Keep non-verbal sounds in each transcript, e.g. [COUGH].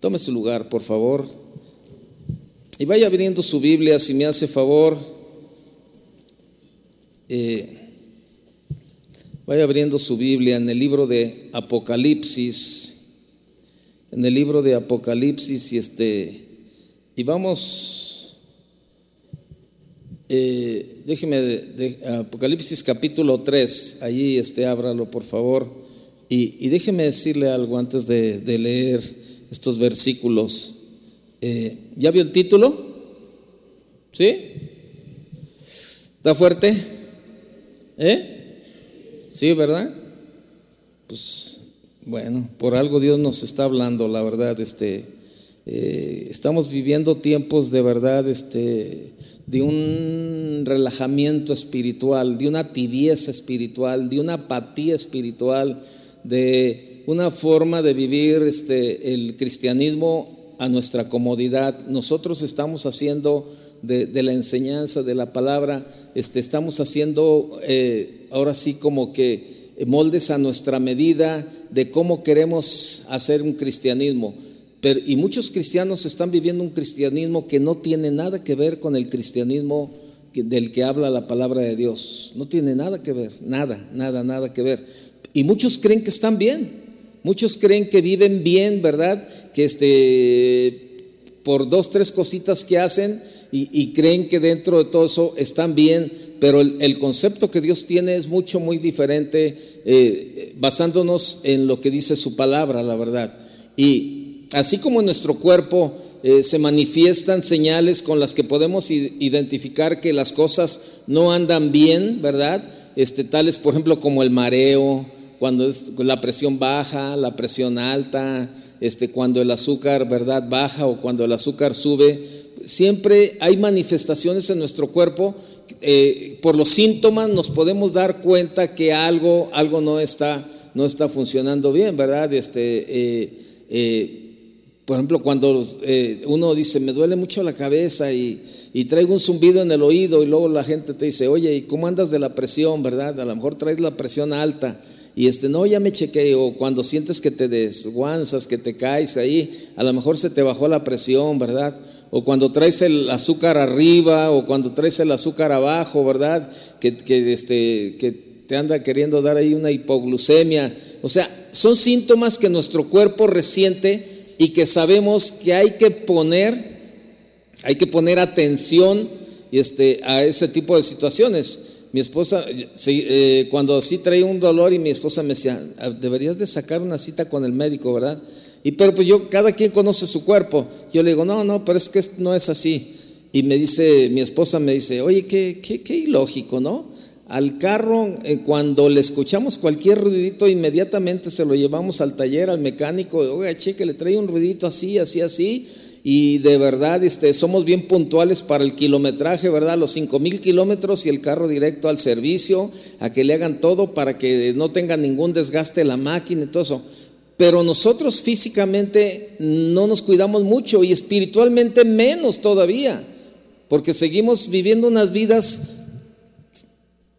Tome su lugar, por favor. Y vaya abriendo su Biblia, si me hace favor. Eh, vaya abriendo su Biblia en el libro de Apocalipsis. En el libro de Apocalipsis y este. Y vamos. Eh, déjeme, de, Apocalipsis capítulo 3, allí este, ábralo por favor. Y, déjeme decirle algo antes de leer estos versículos. Eh, ¿Ya vio el título? ¿Sí? ¿Está fuerte? ¿Eh? Sí, ¿verdad? Pues bueno, por algo Dios nos está hablando, la verdad, este, eh, estamos viviendo tiempos de verdad, este, de un relajamiento espiritual, de una tibieza espiritual, de una apatía espiritual, de una forma de vivir este, el cristianismo a nuestra comodidad. Nosotros estamos haciendo de, la enseñanza de la palabra, este, estamos haciendo eh, ahora sí como que moldes a nuestra medida de cómo queremos hacer un cristianismo. Pero, y muchos cristianos están viviendo un cristianismo que no tiene nada que ver con el cristianismo del que habla la palabra de Dios. No tiene nada que ver, nada, nada, nada que ver. Y muchos creen que están bien. Muchos creen que viven bien, ¿verdad? Que este, por dos, tres cositas que hacen y, creen que dentro de todo eso están bien, pero el, concepto que Dios tiene es mucho, muy diferente, eh, basándonos en lo que dice su palabra, la verdad. Y así como en nuestro cuerpo eh, se manifiestan señales con las que podemos identificar que las cosas no andan bien, ¿verdad? Este, tales, por ejemplo, como el mareo, cuando es la presión baja, la presión alta, este, cuando el azúcar, ¿verdad?, baja o cuando el azúcar sube. Siempre hay manifestaciones en nuestro cuerpo. Eh, por los síntomas nos podemos dar cuenta que algo, algo no, está, no está funcionando bien, ¿verdad? Este, eh, eh, por ejemplo, cuando uno dice, me duele mucho la cabeza y, y, traigo un zumbido en el oído y luego la gente te dice, oye, ¿y cómo andas de la presión, verdad? A lo mejor traes la presión alta y este, no, ya me chequeé, o cuando sientes que te desguanzas, que te caes ahí, a lo mejor se te bajó la presión, ¿verdad? O cuando traes el azúcar arriba, o cuando traes el azúcar abajo, ¿verdad? Que, que, este, que te anda queriendo dar ahí una hipoglucemia. O sea, son síntomas que nuestro cuerpo resiente y que sabemos que hay que poner, hay que poner atención este, a ese tipo de situaciones mi esposa, eh, cuando así traía un dolor y mi esposa me decía, ah, deberías de sacar una cita con el médico, ¿verdad? Y pero pues yo, cada quien conoce su cuerpo. Yo le digo, no, no, pero es que no es así. Y me dice, mi esposa me dice, oye, qué, qué, qué ilógico, ¿no? Al carro, eh, cuando le escuchamos cualquier ruidito, inmediatamente se lo llevamos al taller, al mecánico, oiga, cheque, le trae un ruidito así, así, así y de verdad este, somos bien puntuales para el kilometraje, ¿verdad? Los cinco mil kilómetros y el carro directo al servicio, a que le hagan todo para que no tenga ningún desgaste la máquina y todo eso. Pero nosotros físicamente no nos cuidamos mucho y espiritualmente menos todavía, porque seguimos viviendo unas vidas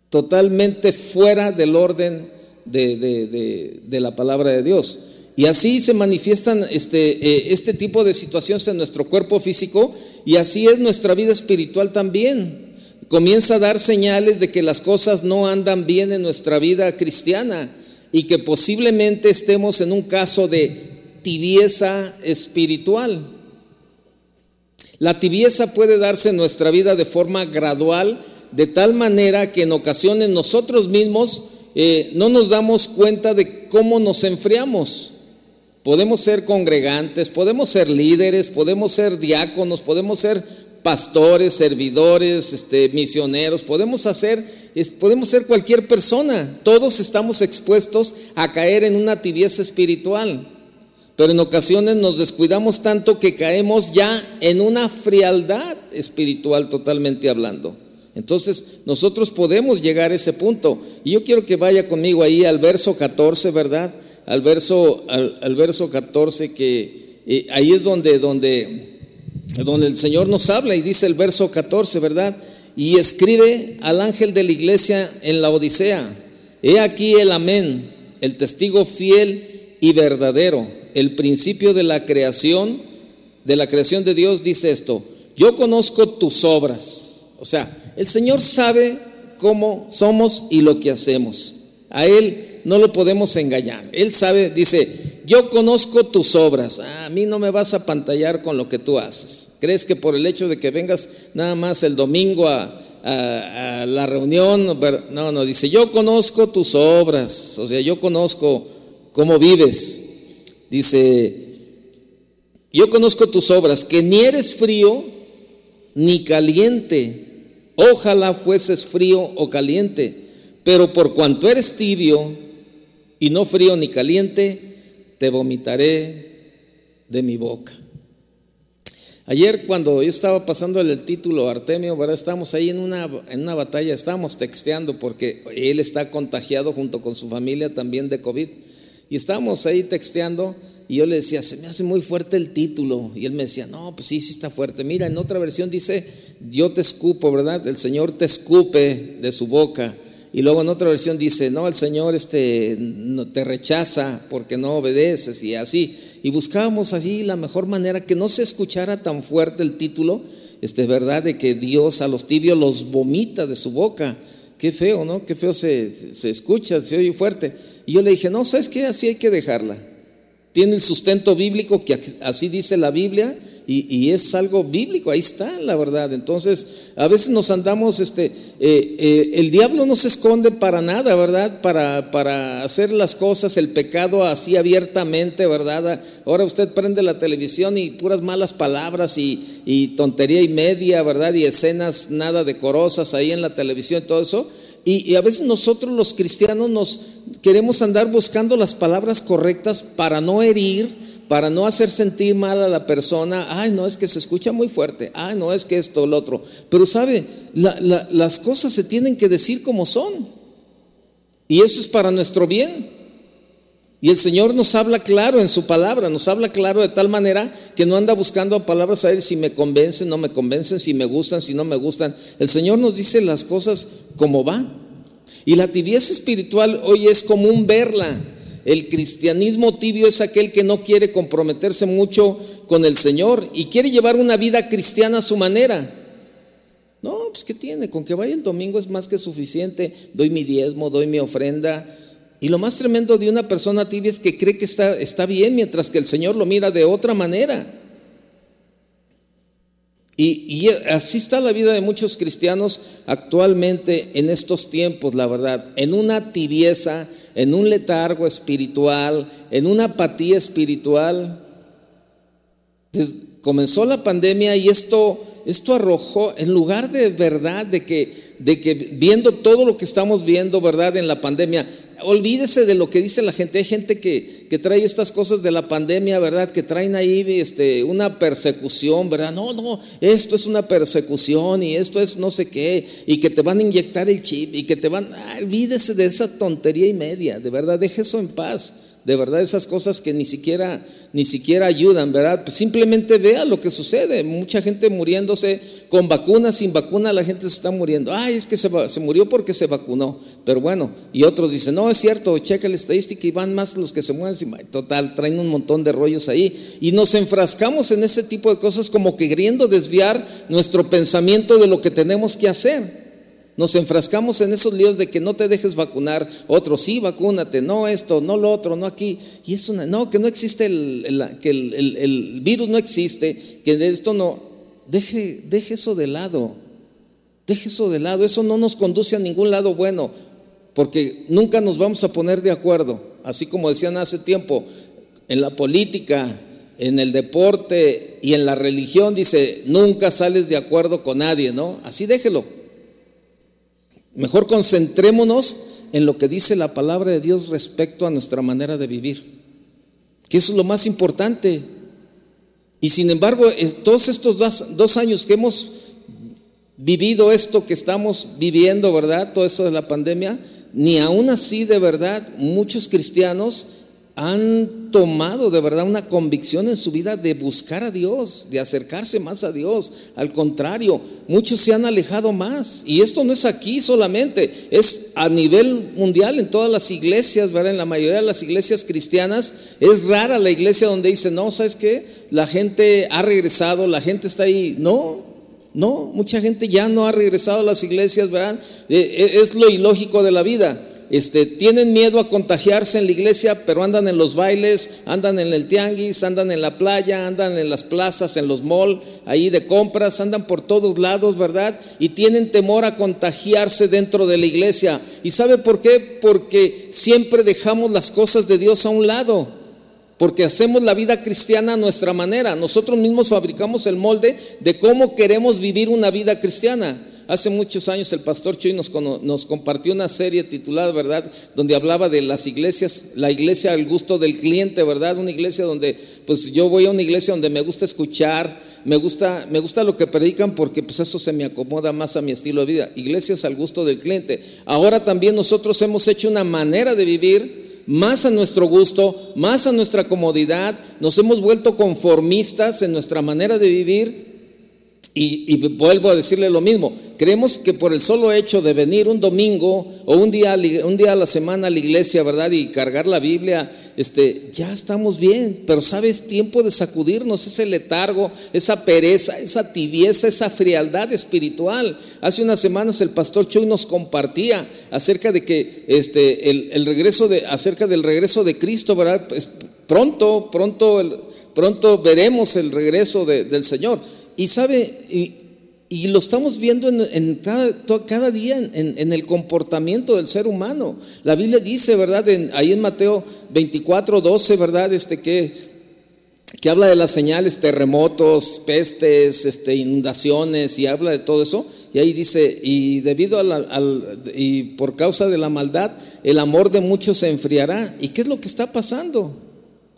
totalmente fuera del orden de la palabra de Dios. Y así se manifiestan este, eh, este tipo de situaciones en nuestro cuerpo físico y así es nuestra vida espiritual también. Comienza a dar señales de que las cosas no andan bien en nuestra vida cristiana y que posiblemente estemos en un caso de tibieza espiritual. La tibieza puede darse en nuestra vida de forma gradual, de tal manera que en ocasiones nosotros mismos eh, no nos damos cuenta de cómo nos enfriamos. Podemos ser congregantes, podemos ser líderes, podemos ser diáconos, podemos ser pastores, servidores, este, misioneros, podemos hacer, podemos ser cualquier persona. Todos estamos expuestos a caer en una tibieza espiritual. Pero en ocasiones nos descuidamos tanto que caemos ya en una frialdad espiritual totalmente hablando. Entonces nosotros podemos llegar a ese punto. Y yo quiero que vaya conmigo ahí al verso 14, ¿verdad? Al verso, al, verso 14, que eh, ahí es donde, donde, donde el Señor nos habla y dice el verso 14, ¿verdad? Y escribe al ángel de la iglesia en la Odisea, he aquí el amén, el testigo fiel y verdadero, el principio de la creación, de la creación de Dios, dice esto, yo conozco tus obras. O sea, el Señor sabe cómo somos y lo que hacemos. A Él no lo podemos engañar. Él sabe, dice, yo conozco tus obras. a mí no me vas a pantallar con lo que tú haces. ¿Crees que por el hecho de que vengas nada más el domingo a, la reunión? No, no, dice, yo conozco tus obras. O sea, yo conozco cómo vives. Dice, yo conozco tus obras, que ni eres frío ni caliente. Ojalá fueses frío o caliente, pero por cuanto eres tibio y no frío ni caliente, te vomitaré de mi boca. Ayer cuando yo estaba pasando el título Artemio, ¿verdad? Estábamos ahí en una, en una batalla, estábamos texteando porque él está contagiado junto con su familia también de COVID. Y estábamos ahí texteando y yo le decía, se me hace muy fuerte el título. Y él me decía, no, pues sí, sí está fuerte. Mira, en otra versión dice, yo te escupo, ¿verdad? El Señor te escupe de su boca. Y luego en otra versión dice, no, el Señor este, te rechaza porque no obedeces y así. Y buscábamos allí la mejor manera que no se escuchara tan fuerte el título, este, ¿verdad? De que Dios a los tibios los vomita de su boca. Qué feo, ¿no? Qué feo se, se escucha, se oye fuerte. Y yo le dije, no, ¿sabes qué? Así hay que dejarla. Tiene el sustento bíblico que así dice la Biblia y, es algo bíblico, ahí está la verdad. Entonces, a veces nos andamos, este, eh, eh, el diablo no se esconde para nada, ¿verdad? Para, para hacer las cosas, el pecado así abiertamente, ¿verdad? Ahora usted prende la televisión y puras malas palabras y, tontería y media, ¿verdad? Y escenas nada decorosas ahí en la televisión y todo eso. Y, a veces nosotros los cristianos nos queremos andar buscando las palabras correctas para no herir, para no hacer sentir mal a la persona, ay, no, es que se escucha muy fuerte, ay, no, es que esto, lo otro. Pero sabe, las cosas se tienen que decir como son. Y eso es para nuestro bien. Y el Señor nos habla claro en su palabra, nos habla claro de tal manera que no anda buscando palabras a Él si me convencen, no me convencen, si me gustan, si no me gustan. El Señor nos dice las cosas como va. Y la tibieza espiritual hoy es común verla. El cristianismo tibio es aquel que no quiere comprometerse mucho con el Señor y quiere llevar una vida cristiana a su manera. No, pues ¿qué tiene? Con que vaya el domingo es más que suficiente. Doy mi diezmo, doy mi ofrenda. Y lo más tremendo de una persona tibia es que cree que está, está bien mientras que el Señor lo mira de otra manera. Y, así está la vida de muchos cristianos actualmente en estos tiempos, la verdad, en una tibieza en un letargo espiritual, en una apatía espiritual. comenzó la pandemia y esto, esto arrojó, en lugar de verdad, de que, de que viendo todo lo que estamos viendo, ¿verdad? En la pandemia, olvídese de lo que dice la gente. Hay gente que, que, trae estas cosas de la pandemia, ¿verdad? Que traen ahí este, una persecución, ¿verdad? No, no, esto es una persecución y esto es no sé qué, y que te van a inyectar el chip y que te van. Ah, olvídese de esa tontería y media, de verdad, deje eso en paz de verdad esas cosas que ni siquiera, ni siquiera ayudan, ¿verdad? Pues simplemente vea lo que sucede. Mucha gente muriéndose con vacunas, sin vacuna, la gente se está muriendo. Ay, es que se, se murió porque se vacunó. Pero bueno, y otros dicen, no, es cierto, checa la estadística y van más los que se mueren. Total, traen un montón de rollos ahí. Y nos enfrascamos en ese tipo de cosas como queriendo desviar nuestro pensamiento de lo que tenemos que hacer. Nos enfrascamos en esos líos de que no te dejes vacunar, otro sí, vacúnate, no esto, no lo otro, no aquí. Y es una, no, que no existe, el, que el, virus no existe, que esto no. Deje, deje eso de lado, deje eso de lado, eso no nos conduce a ningún lado bueno, porque nunca nos vamos a poner de acuerdo. Así como decían hace tiempo, en la política, en el deporte y en la religión, dice, nunca sales de acuerdo con nadie, ¿no? Así déjelo. Mejor concentrémonos en lo que dice la palabra de Dios respecto a nuestra manera de vivir, que eso es lo más importante. Y sin embargo, todos estos dos, años que hemos vivido esto que estamos viviendo, ¿verdad? Todo esto de la pandemia, ni aún así de verdad muchos cristianos han tomado de verdad una convicción en su vida de buscar a Dios, de acercarse más a Dios. Al contrario, muchos se han alejado más. Y esto no es aquí solamente. es a nivel mundial en todas las iglesias, ¿verdad? En la mayoría de las iglesias cristianas es rara la iglesia donde dice, no, ¿sabes qué? La gente ha regresado, la gente está ahí. No, no, mucha gente ya no ha regresado a las iglesias, ¿verdad? Eh, eh, es lo ilógico de la vida. Este, tienen miedo a contagiarse en la iglesia, pero andan en los bailes, andan en el tianguis, andan en la playa, andan en las plazas, en los malls, ahí de compras, andan por todos lados, ¿verdad? Y tienen temor a contagiarse dentro de la iglesia. ¿Y sabe por qué? Porque siempre dejamos las cosas de Dios a un lado. Porque hacemos la vida cristiana a nuestra manera. Nosotros mismos fabricamos el molde de cómo queremos vivir una vida cristiana. Hace muchos años el pastor Chuy nos, nos, compartió una serie titulada, ¿verdad?, donde hablaba de las iglesias, la iglesia al gusto del cliente, ¿verdad? Una iglesia donde, pues yo voy a una iglesia donde me gusta escuchar, me gusta, me gusta lo que predican porque pues eso se me acomoda más a mi estilo de vida. Iglesias al gusto del cliente. Ahora también nosotros hemos hecho una manera de vivir más a nuestro gusto, más a nuestra comodidad, nos hemos vuelto conformistas en nuestra manera de vivir y, vuelvo a decirle lo mismo, creemos que por el solo hecho de venir un domingo o un día, un día a la semana a la iglesia, ¿verdad? Y cargar la Biblia, este, ya estamos bien, pero sabes, tiempo de sacudirnos ese letargo, esa pereza, esa tibieza, esa frialdad espiritual. Hace unas semanas el pastor Chuy nos compartía acerca de que este, el, regreso de, acerca del regreso de Cristo, ¿verdad? Pues pronto, pronto, pronto veremos el regreso del Señor. Y sabe, y, lo estamos viendo en, cada, día en, el comportamiento del ser humano. La Biblia dice, ¿verdad? ahí en Mateo 24, 12, ¿verdad? Este que, que habla de las señales, terremotos, pestes, este, inundaciones y habla de todo eso. Y ahí dice, y debido a al, y por causa de la maldad, el amor de muchos se enfriará. ¿Y qué es lo que está pasando?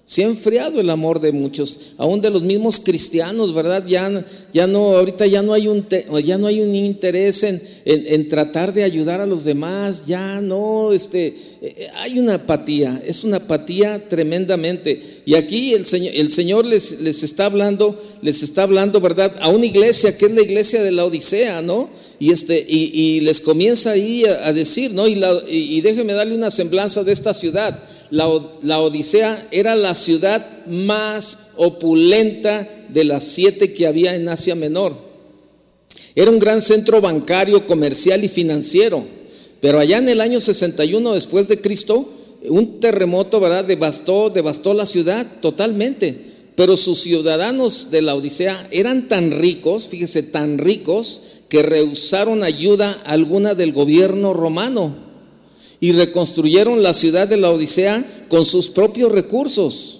Se ha enfriado el amor de muchos, aún de los mismos cristianos, ¿verdad? Ya, no, ahorita ya no hay un, ya no hay un interés en, en, tratar de ayudar a los demás, ya no, este, eh, hay una apatía, es una apatía tremendamente. Y aquí el Señor, el Señor les, les está hablando, les está hablando, ¿verdad? A una iglesia que es la iglesia de la Odisea, ¿no? Y, este, y, les comienza ahí a, decir, ¿no? Y, la, y déjeme darle una semblanza de esta ciudad la, Odisea era la ciudad más opulenta de las siete que había en Asia Menor. Era un gran centro bancario, comercial y financiero. Pero allá en el año 61 después de Cristo, un terremoto, ¿verdad? Devastó, devastó la ciudad totalmente. Pero sus ciudadanos de la Odisea eran tan ricos, fíjese, tan ricos, que rehusaron ayuda alguna del gobierno romano y reconstruyeron la ciudad de la Odisea con sus propios recursos.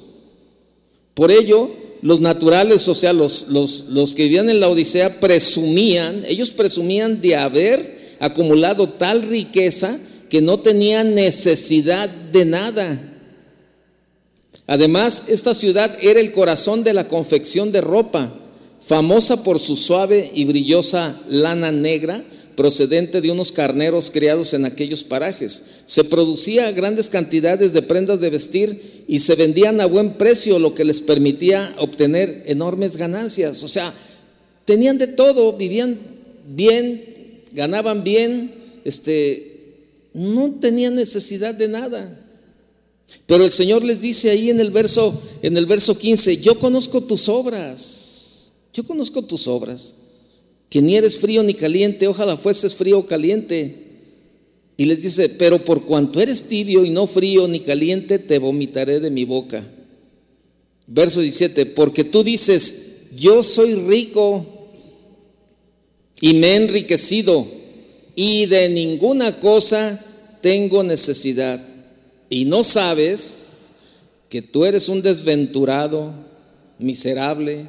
Por ello, los naturales, o sea, los, los, que vivían en la Odisea, presumían, ellos presumían de haber acumulado tal riqueza que no tenían necesidad de nada. Además, esta ciudad era el corazón de la confección de ropa, famosa por su suave y brillosa lana negra, procedente de unos carneros criados en aquellos parajes. Se producía grandes cantidades de prendas de vestir y se vendían a buen precio, lo que les permitía obtener enormes ganancias. O sea, tenían de todo, vivían bien, ganaban bien, este, no tenían necesidad de nada. Pero el Señor les dice ahí en el verso en el verso 15, yo conozco tus obras. Yo conozco tus obras que ni eres frío ni caliente, ojalá fueses frío o caliente. Y les dice, pero por cuanto eres tibio y no frío ni caliente, te vomitaré de mi boca. Verso 17, porque tú dices, yo soy rico y me he enriquecido y de ninguna cosa tengo necesidad. Y no sabes que tú eres un desventurado, miserable,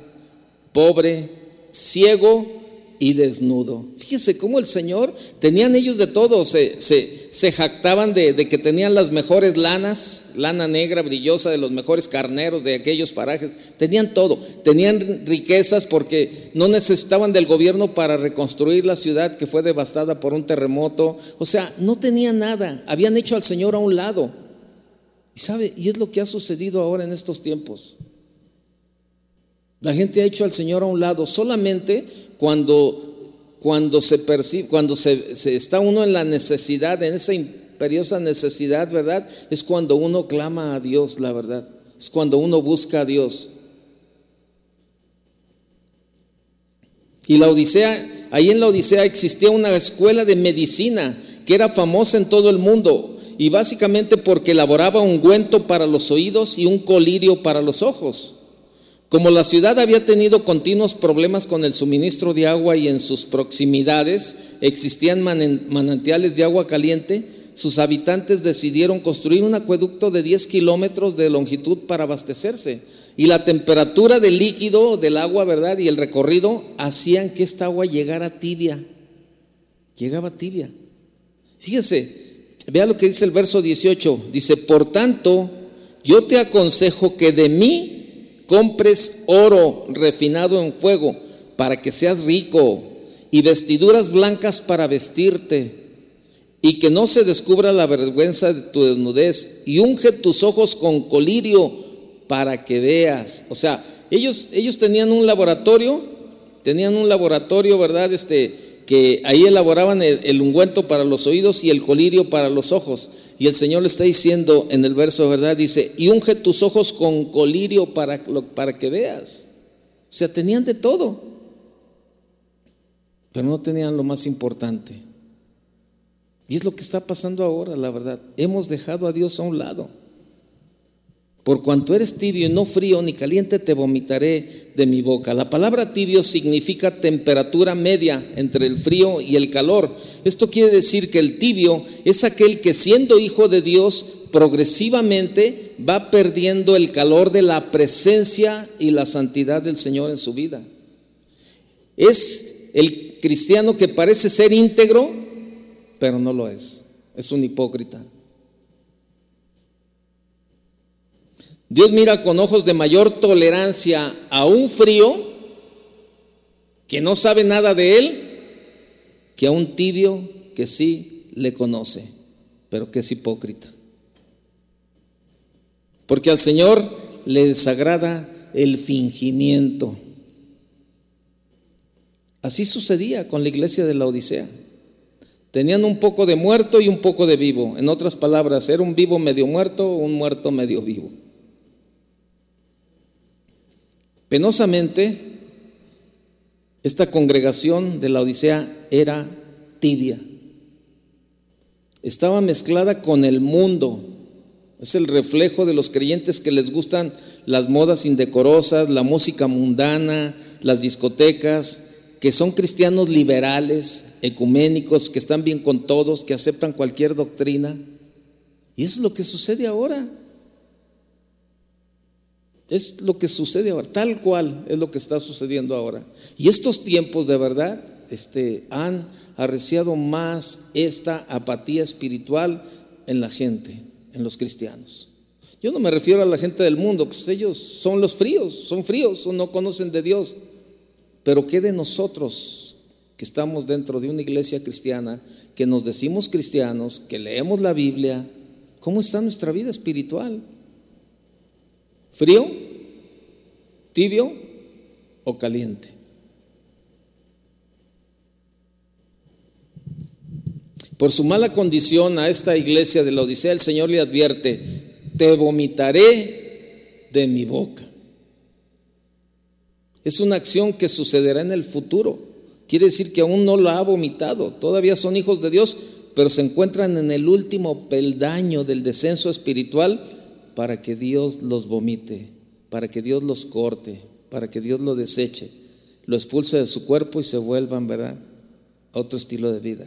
pobre, ciego y desnudo. Fíjese cómo el Señor, tenían ellos de todo, se, se, jactaban de, de, que tenían las mejores lanas, lana negra brillosa de los mejores carneros de aquellos parajes, tenían todo, tenían riquezas porque no necesitaban del gobierno para reconstruir la ciudad que fue devastada por un terremoto, o sea, no tenían nada, habían hecho al Señor a un lado. Y sabe, y es lo que ha sucedido ahora en estos tiempos. La gente ha hecho al Señor a un lado solamente cuando, cuando se percibe, cuando se, se está uno en la necesidad, en esa imperiosa necesidad, ¿verdad? Es cuando uno clama a Dios, la verdad. Es cuando uno busca a Dios. Y la Odisea, ahí en la Odisea existía una escuela de medicina que era famosa en todo el mundo y básicamente porque elaboraba un ungüento para los oídos y un colirio para los ojos. Como la ciudad había tenido continuos problemas con el suministro de agua y en sus proximidades existían manantiales de agua caliente, sus habitantes decidieron construir un acueducto de 10 kilómetros de longitud para abastecerse. Y la temperatura del líquido, del agua, ¿verdad? Y el recorrido hacían que esta agua llegara tibia. Llegaba tibia. Fíjese, vea lo que dice el verso 18. Dice, por tanto, yo te aconsejo que de mí compres oro refinado en fuego para que seas rico y vestiduras blancas para vestirte y que no se descubra la vergüenza de tu desnudez y unge tus ojos con colirio para que veas. O sea, ellos, ellos tenían un laboratorio, tenían un laboratorio, ¿verdad? Este, que ahí elaboraban el, ungüento para los oídos y el colirio para los ojos. Y el Señor le está diciendo en el verso, ¿verdad? Dice, y unge tus ojos con colirio para, para que veas. O sea, tenían de todo, pero no tenían lo más importante. Y es lo que está pasando ahora, la verdad. Hemos dejado a Dios a un lado. Por cuanto eres tibio y no frío ni caliente, te vomitaré de mi boca. La palabra tibio significa temperatura media entre el frío y el calor. Esto quiere decir que el tibio es aquel que siendo hijo de Dios progresivamente va perdiendo el calor de la presencia y la santidad del Señor en su vida. Es el cristiano que parece ser íntegro, pero no lo es. Es un hipócrita. Dios mira con ojos de mayor tolerancia a un frío que no sabe nada de él que a un tibio que sí le conoce, pero que es hipócrita. Porque al Señor le desagrada el fingimiento. Así sucedía con la iglesia de la Odisea. Tenían un poco de muerto y un poco de vivo. En otras palabras, era un vivo medio muerto o un muerto medio vivo. Penosamente, esta congregación de la Odisea era tibia. Estaba mezclada con el mundo. Es el reflejo de los creyentes que les gustan las modas indecorosas, la música mundana, las discotecas, que son cristianos liberales, ecuménicos, que están bien con todos, que aceptan cualquier doctrina. Y eso es lo que sucede ahora. Es lo que sucede ahora, tal cual es lo que está sucediendo ahora. Y estos tiempos de verdad este, han arreciado más esta apatía espiritual en la gente, en los cristianos. Yo no me refiero a la gente del mundo, pues ellos son los fríos, son fríos o no conocen de Dios. Pero ¿qué de nosotros que estamos dentro de una iglesia cristiana, que nos decimos cristianos, que leemos la Biblia? ¿Cómo está nuestra vida espiritual? ¿Frío? ¿Tibio o caliente? Por su mala condición a esta iglesia de la Odisea, el Señor le advierte, te vomitaré de mi boca. Es una acción que sucederá en el futuro. Quiere decir que aún no la ha vomitado. Todavía son hijos de Dios, pero se encuentran en el último peldaño del descenso espiritual para que Dios los vomite, para que Dios los corte, para que Dios lo deseche, lo expulse de su cuerpo y se vuelvan, ¿verdad? A otro estilo de vida.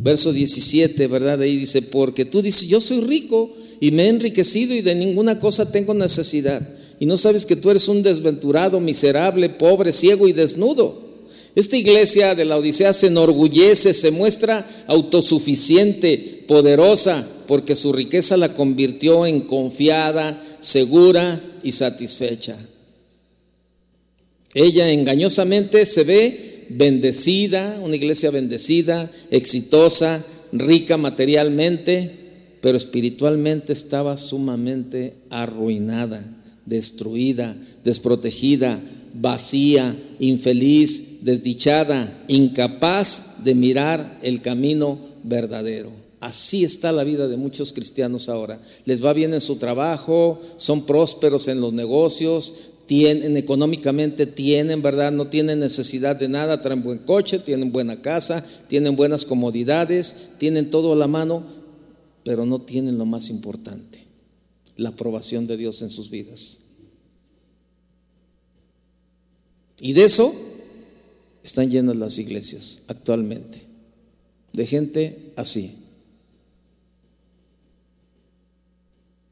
Verso 17, ¿verdad? Ahí dice, porque tú dices, yo soy rico y me he enriquecido y de ninguna cosa tengo necesidad. Y no sabes que tú eres un desventurado, miserable, pobre, ciego y desnudo. Esta iglesia de la Odisea se enorgullece, se muestra autosuficiente, poderosa, porque su riqueza la convirtió en confiada, segura y satisfecha. Ella engañosamente se ve bendecida, una iglesia bendecida, exitosa, rica materialmente, pero espiritualmente estaba sumamente arruinada, destruida, desprotegida, vacía, infeliz, desdichada, incapaz de mirar el camino verdadero. Así está la vida de muchos cristianos ahora. Les va bien en su trabajo, son prósperos en los negocios, tienen económicamente, tienen, ¿verdad? No tienen necesidad de nada, traen buen coche, tienen buena casa, tienen buenas comodidades, tienen todo a la mano, pero no tienen lo más importante, la aprobación de Dios en sus vidas. Y de eso están llenas las iglesias actualmente, de gente así,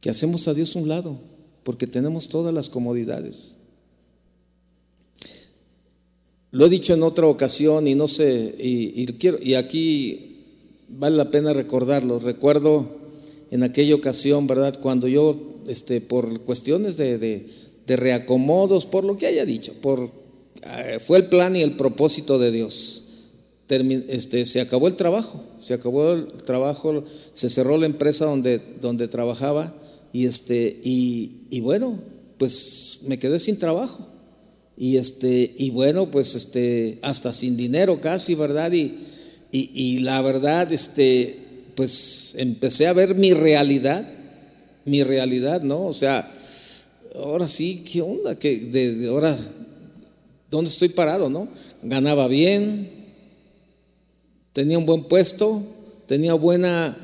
que hacemos a Dios un lado, porque tenemos todas las comodidades. Lo he dicho en otra ocasión y no sé, y, quiero, y aquí vale la pena recordarlo. Recuerdo en aquella ocasión, ¿verdad? Cuando yo, este, por cuestiones de, de reacomodos, por lo que haya dicho, por fue el plan y el propósito de Dios. este, se acabó el trabajo, se acabó el trabajo, se cerró la empresa donde, donde trabajaba y, este, y, bueno, pues me quedé sin trabajo. Y, este, y bueno, pues este, hasta sin dinero casi, ¿verdad? Y, y, la verdad, este, pues empecé a ver mi realidad, mi realidad, ¿no? O sea, ahora sí, ¿qué onda? que de ahora ¿Dónde estoy parado, no? Ganaba bien, tenía un buen puesto, tenía buena,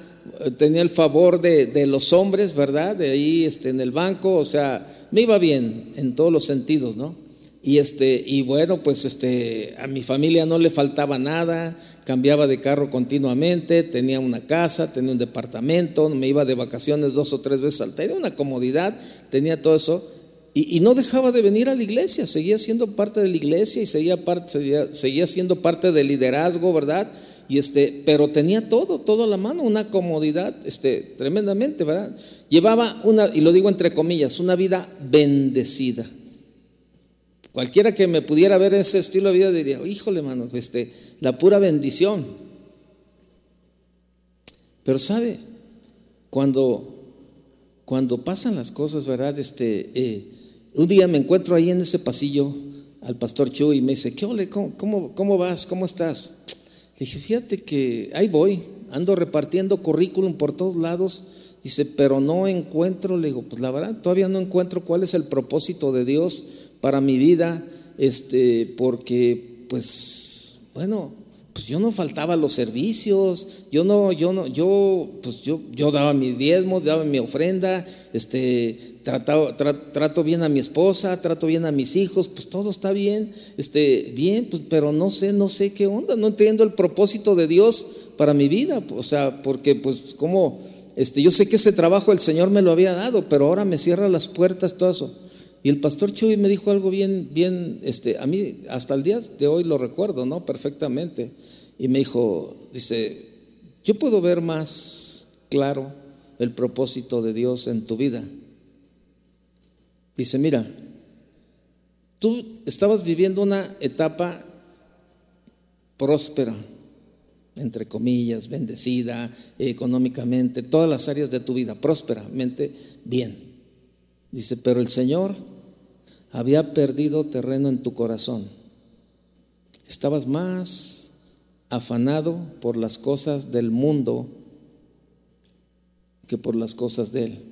tenía el favor de, los hombres, ¿verdad? De ahí este, en el banco, o sea, me iba bien en todos los sentidos, ¿no? Y este, y bueno, pues este, a mi familia no le faltaba nada, cambiaba de carro continuamente, tenía una casa, tenía un departamento, me iba de vacaciones dos o tres veces al tenía una comodidad, tenía todo eso. Y, no dejaba de venir a la iglesia, seguía siendo parte de la iglesia y seguía, seguía, siendo parte del liderazgo, ¿verdad? Y este, pero tenía todo, todo a la mano, una comodidad este, tremendamente, ¿verdad? Llevaba una, y lo digo entre comillas, una vida bendecida. Cualquiera que me pudiera ver ese estilo de vida diría, híjole, mano, este, la pura bendición. Pero sabe, cuando, cuando pasan las cosas, ¿verdad? Este, eh, un día me encuentro ahí en ese pasillo al pastor Chu y me dice, ¿qué ole? ¿Cómo, cómo, vas? ¿Cómo estás? Le dije, fíjate que ahí voy, ando repartiendo currículum por todos lados. Dice, pero no encuentro, le digo, pues la verdad, todavía no encuentro cuál es el propósito de Dios para mi vida, este, porque, pues, bueno, pues yo no faltaba los servicios, yo no, yo no, yo, pues yo, yo daba mi diezmo, daba mi ofrenda, este, trato, trato bien a mi esposa, trato bien a mis hijos, pues todo está bien, este, bien, pues, pero no sé, no sé qué onda, no entiendo el propósito de Dios para mi vida, o sea, porque pues como, este, yo sé que ese trabajo el Señor me lo había dado, pero ahora me cierra las puertas, todo eso. Y el pastor Chuy me dijo algo bien, bien, este, a mí hasta el día de hoy lo recuerdo, ¿no? Perfectamente. Y me dijo, dice, yo puedo ver más claro el propósito de Dios en tu vida. Dice, mira, tú estabas viviendo una etapa próspera, entre comillas, bendecida económicamente, todas las áreas de tu vida, prósperamente bien. Dice, pero el Señor había perdido terreno en tu corazón. Estabas más afanado por las cosas del mundo que por las cosas de Él.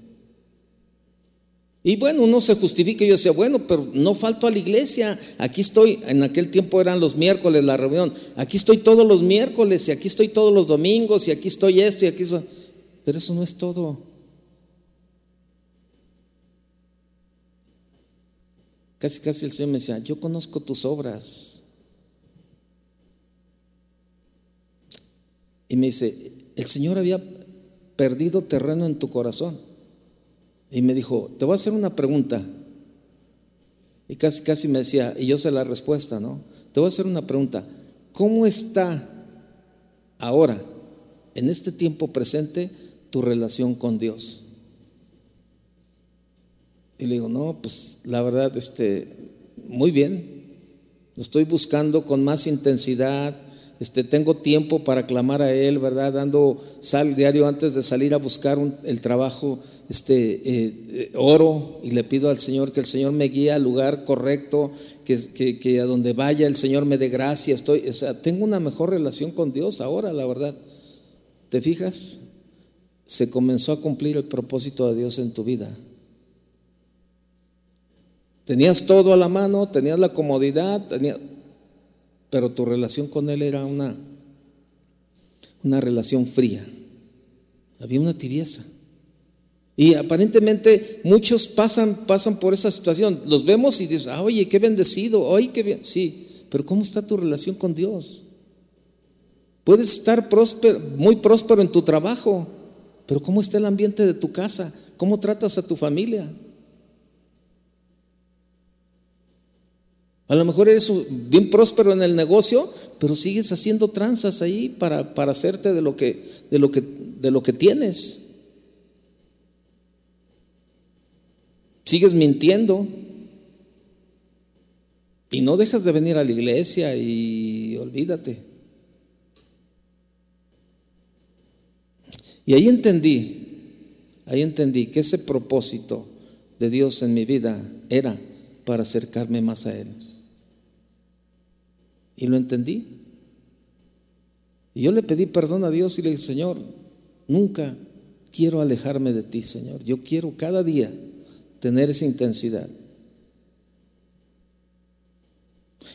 Y bueno, uno se justifica y yo decía, bueno, pero no falto a la iglesia. Aquí estoy, en aquel tiempo eran los miércoles la reunión. Aquí estoy todos los miércoles y aquí estoy todos los domingos y aquí estoy esto y aquí eso. Pero eso no es todo. Casi, casi el Señor me decía, yo conozco tus obras. Y me dice, el Señor había perdido terreno en tu corazón. Y me dijo, te voy a hacer una pregunta. Y casi, casi me decía, y yo sé la respuesta, ¿no? Te voy a hacer una pregunta. ¿Cómo está ahora, en este tiempo presente, tu relación con Dios? Y le digo, no, pues la verdad, este, muy bien. Lo estoy buscando con más intensidad, este, tengo tiempo para clamar a Él, ¿verdad? Dando sal diario antes de salir a buscar el trabajo, este, eh, eh, oro y le pido al Señor que el Señor me guíe al lugar correcto, que, que, a donde vaya el Señor me dé gracia. Estoy, o sea, tengo una mejor relación con Dios ahora, la verdad. ¿Te fijas? Se comenzó a cumplir el propósito de Dios en tu vida. Tenías todo a la mano, tenías la comodidad, tenías, pero tu relación con Él era una, una relación fría. Había una tibieza. Y aparentemente muchos pasan, pasan por esa situación. Los vemos y dicen, ah, oye, qué bendecido, oye, qué bien. Sí, pero ¿cómo está tu relación con Dios? Puedes estar próspero, muy próspero en tu trabajo, pero ¿cómo está el ambiente de tu casa? ¿Cómo tratas a tu familia? A lo mejor eres bien próspero en el negocio, pero sigues haciendo tranzas ahí para, para hacerte de lo, que, de, lo que, de lo que tienes. Sigues mintiendo. Y no dejas de venir a la iglesia y olvídate. Y ahí entendí, ahí entendí que ese propósito de Dios en mi vida era para acercarme más a Él. Y lo entendí. Y yo le pedí perdón a Dios y le dije, Señor, nunca quiero alejarme de ti, Señor. Yo quiero cada día tener esa intensidad.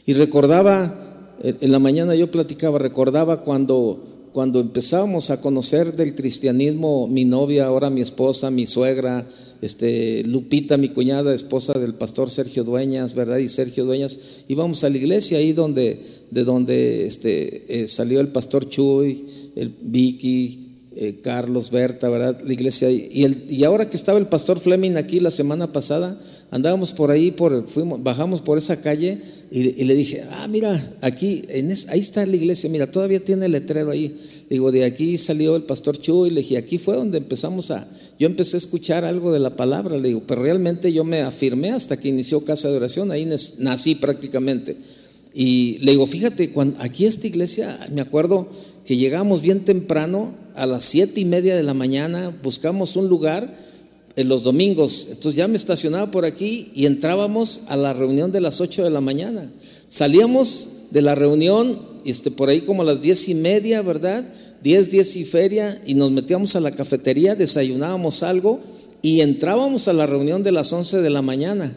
Y recordaba, en la mañana yo platicaba, recordaba cuando, cuando empezábamos a conocer del cristianismo, mi novia, ahora mi esposa, mi suegra, este, Lupita, mi cuñada, esposa del pastor Sergio Dueñas, ¿verdad? Y Sergio Dueñas, íbamos a la iglesia ahí donde, de donde este, eh, salió el pastor Chuy, el Vicky, eh, Carlos, Berta, ¿verdad? La iglesia. Y, el, y ahora que estaba el pastor Fleming aquí la semana pasada, andábamos por ahí, por, fuimos, bajamos por esa calle y, le dije, ah, mira, aquí, en ahí está la iglesia, mira, todavía tiene el letrero ahí. Digo, de aquí salió el pastor Chuy, le dije, aquí fue donde empezamos a, yo empecé a escuchar algo de la palabra, le digo, pero realmente yo me afirmé hasta que inició Casa de Oración, ahí nací prácticamente. Y le digo, fíjate, cuando, aquí esta iglesia, me acuerdo que llegamos bien temprano, a las siete y media de la mañana, buscamos un lugar en los domingos, entonces ya me estacionaba por aquí y entrábamos a la reunión de las ocho de la mañana. Salíamos de la reunión, este, por ahí como a las diez y media, ¿verdad? 10, 10 y feria y nos metíamos a la cafetería, desayunábamos algo y entrábamos a la reunión de las 11 de la mañana.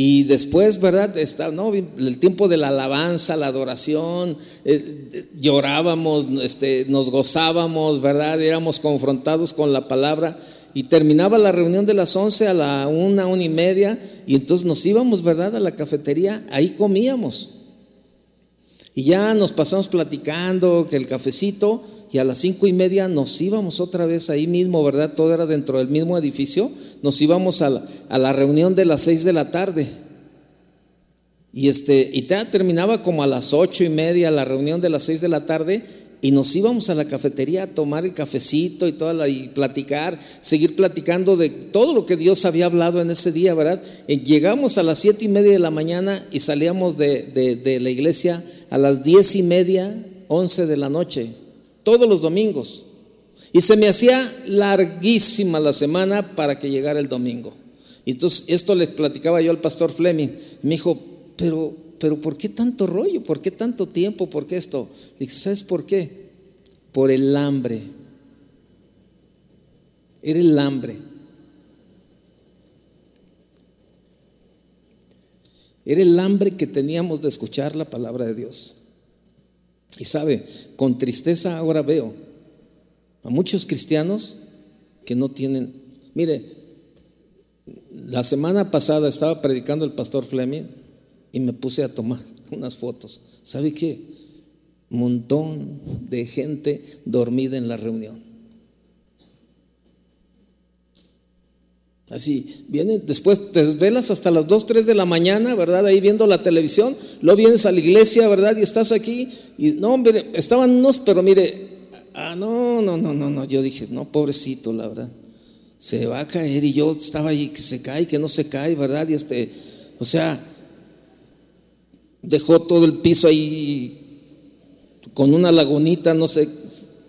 Y después, ¿verdad? Está, ¿no? El tiempo de la alabanza, la adoración, eh, llorábamos, este, nos gozábamos, ¿verdad? Éramos confrontados con la palabra. Y terminaba la reunión de las 11 a la una, una y media, y entonces nos íbamos, ¿verdad? A la cafetería, ahí comíamos. Y ya nos pasamos platicando que el cafecito y a las cinco y media nos íbamos otra vez ahí mismo, ¿verdad? Todo era dentro del mismo edificio. Nos íbamos a la, reunión de las seis de la tarde. Y, este, y terminaba como a las ocho y media la reunión de las seis de la tarde y nos íbamos a la cafetería a tomar el cafecito y, toda y platicar, seguir platicando de todo lo que Dios había hablado en ese día, ¿verdad? llegamos a las siete y media de la mañana y salíamos de la iglesia a las diez y media, once de la noche, todos los domingos. Y se me hacía larguísima la semana para que llegara el domingo. Entonces, esto les platicaba yo al pastor Fleming. Me dijo, pero, pero ¿por qué tanto rollo? ¿Por qué tanto tiempo? ¿Por qué esto? Le dije, ¿sabes por qué? Por el hambre. Era el hambre. Era el hambre que teníamos de escuchar la palabra de Dios. Y sabe, con tristeza ahora veo a muchos cristianos que no tienen... Mire, la semana pasada estaba predicando el pastor Fleming y me puse a tomar [LAUGHS] unas fotos. ¿Sabe qué? Montón de gente dormida en la reunión. Así, viene, después te desvelas hasta las 2, 3 de la mañana, ¿verdad? Ahí viendo la televisión, luego vienes a la iglesia, ¿verdad? Y estás aquí, y no, hombre, estaban unos, pero mire, ah, no, no, no, no, no, yo dije, no, pobrecito, la verdad, se va a caer, y yo estaba ahí, que se cae, que no se cae, ¿verdad? Y este, o sea, dejó todo el piso ahí con una lagunita, no sé,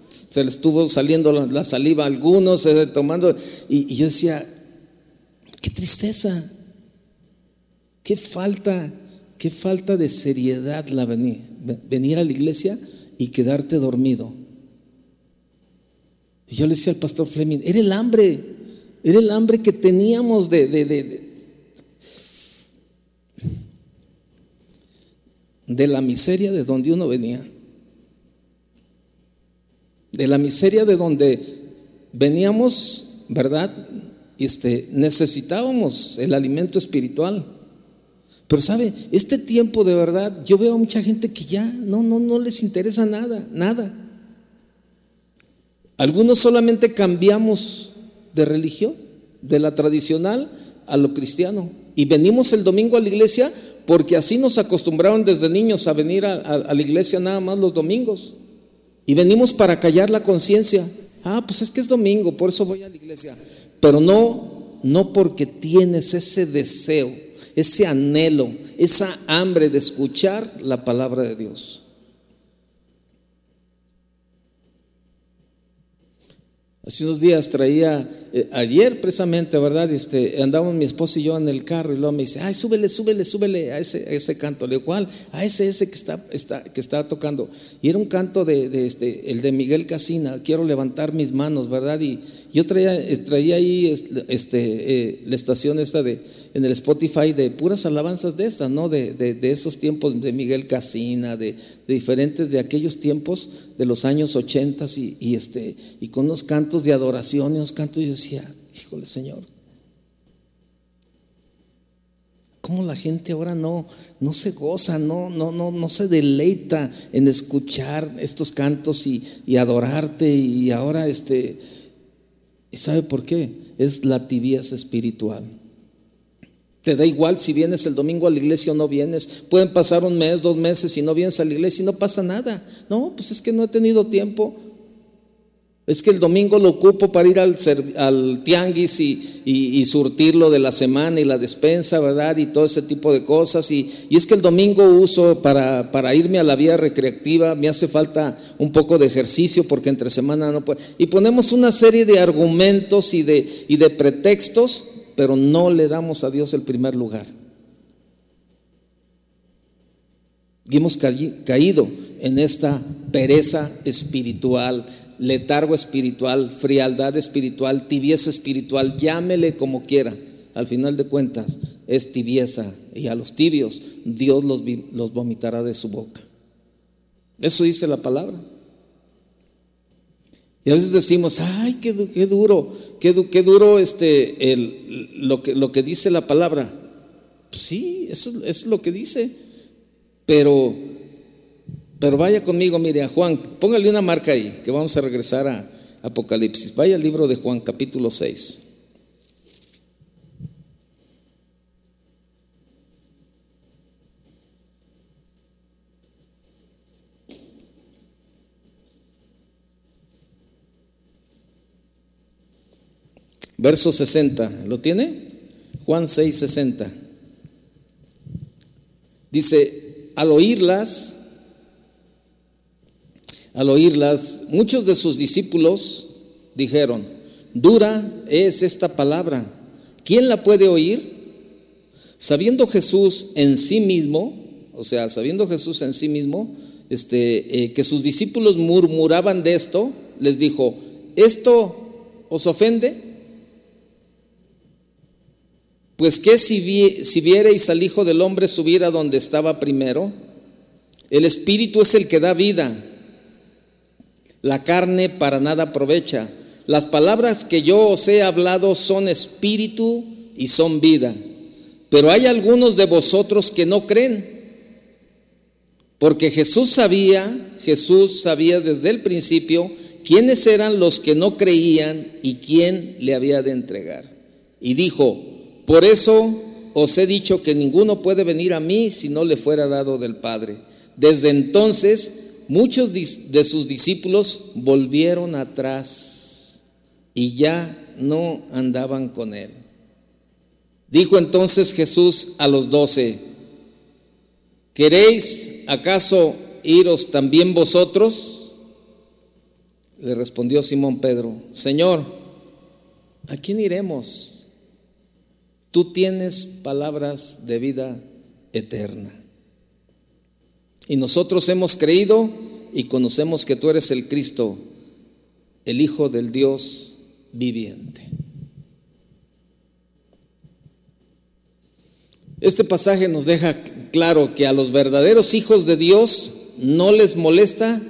se le estuvo saliendo la, saliva a algunos, tomando, y, y yo decía, qué tristeza, qué falta, qué falta de seriedad la venir, venir a la iglesia y quedarte dormido. Y yo le decía al pastor Fleming, era el hambre, era el hambre que teníamos de, de, de, de la miseria de donde uno venía de la miseria de donde veníamos, ¿verdad? Este, necesitábamos el alimento espiritual. Pero sabe, este tiempo de verdad, yo veo a mucha gente que ya no, no, no les interesa nada, nada. Algunos solamente cambiamos de religión, de la tradicional a lo cristiano. Y venimos el domingo a la iglesia porque así nos acostumbraron desde niños a venir a la iglesia nada más los domingos. Y venimos para callar la conciencia. Ah, pues es que es domingo, por eso voy a la iglesia. Pero no, no porque tienes ese deseo, ese anhelo, esa hambre de escuchar la palabra de Dios. Hace unos días traía, eh, ayer precisamente, ¿verdad? Este, andábamos mi esposa y yo en el carro y luego me dice, ay, súbele, súbele, súbele a ese, ese canto. Le digo, A ese, ese que está, está, que está tocando. Y era un canto de, este, el de Miguel Casina, quiero levantar mis manos, ¿verdad? Y yo traía, eh, traía ahí este, eh, la estación esta de, en el Spotify de puras alabanzas de estas, ¿no? De, de, esos tiempos de Miguel Casina, de, diferentes, de aquellos tiempos de los años 80 y, este, y con unos cantos de adoración y unos cantos, yo decía, híjole Señor, ¿cómo la gente ahora no, no se goza, no, no, no, no se deleita en escuchar estos cantos y, y adorarte y ahora este, ¿y sabe por qué? Es la tibieza espiritual. Te da igual si vienes el domingo a la iglesia o no vienes. Pueden pasar un mes, dos meses y no vienes a la iglesia y no pasa nada. No, pues es que no he tenido tiempo. Es que el domingo lo ocupo para ir al, tianguis y, y, surtirlo de la semana y la despensa, ¿verdad? Y todo ese tipo de cosas. Y, y es que el domingo uso para, irme a la vía recreativa, me hace falta un poco de ejercicio porque entre semana no puedo. Y ponemos una serie de argumentos y y de pretextos pero no le damos a Dios el primer lugar. Y hemos caído en esta pereza espiritual, letargo espiritual, frialdad espiritual, tibieza espiritual, llámele como quiera. Al final de cuentas es tibieza y a los tibios Dios los, los vomitará de su boca. Eso dice la palabra. Y a veces decimos, ay, qué, duro, qué, duro este, lo, que, lo que dice la palabra. Pues sí, eso, es lo que dice. Pero, pero vaya conmigo, mire, a Juan, póngale una marca ahí, que vamos a regresar a Apocalipsis. Vaya al libro de Juan, capítulo 6. Verso 60, ¿lo tiene? Juan 6, 60. Dice, al oírlas, al oírlas, muchos de sus discípulos dijeron, dura es esta palabra, ¿quién la puede oír? Sabiendo Jesús en sí mismo, o sea, sabiendo Jesús en sí mismo, este, eh, que sus discípulos murmuraban de esto, les dijo, ¿esto os ofende? Pues que si, si viereis al Hijo del Hombre subir a donde estaba primero, el Espíritu es el que da vida, la carne para nada aprovecha. Las palabras que yo os he hablado son espíritu y son vida. Pero hay algunos de vosotros que no creen. Porque Jesús sabía, Jesús sabía desde el principio quiénes eran los que no creían y quién le había de entregar. Y dijo, por eso os he dicho que ninguno puede venir a mí si no le fuera dado del Padre. Desde entonces muchos de sus discípulos volvieron atrás y ya no andaban con él. Dijo entonces Jesús a los doce, ¿queréis acaso iros también vosotros? Le respondió Simón Pedro, Señor, ¿a quién iremos? Tú tienes palabras de vida eterna. Y nosotros hemos creído y conocemos que tú eres el Cristo, el Hijo del Dios viviente. Este pasaje nos deja claro que a los verdaderos hijos de Dios no les molesta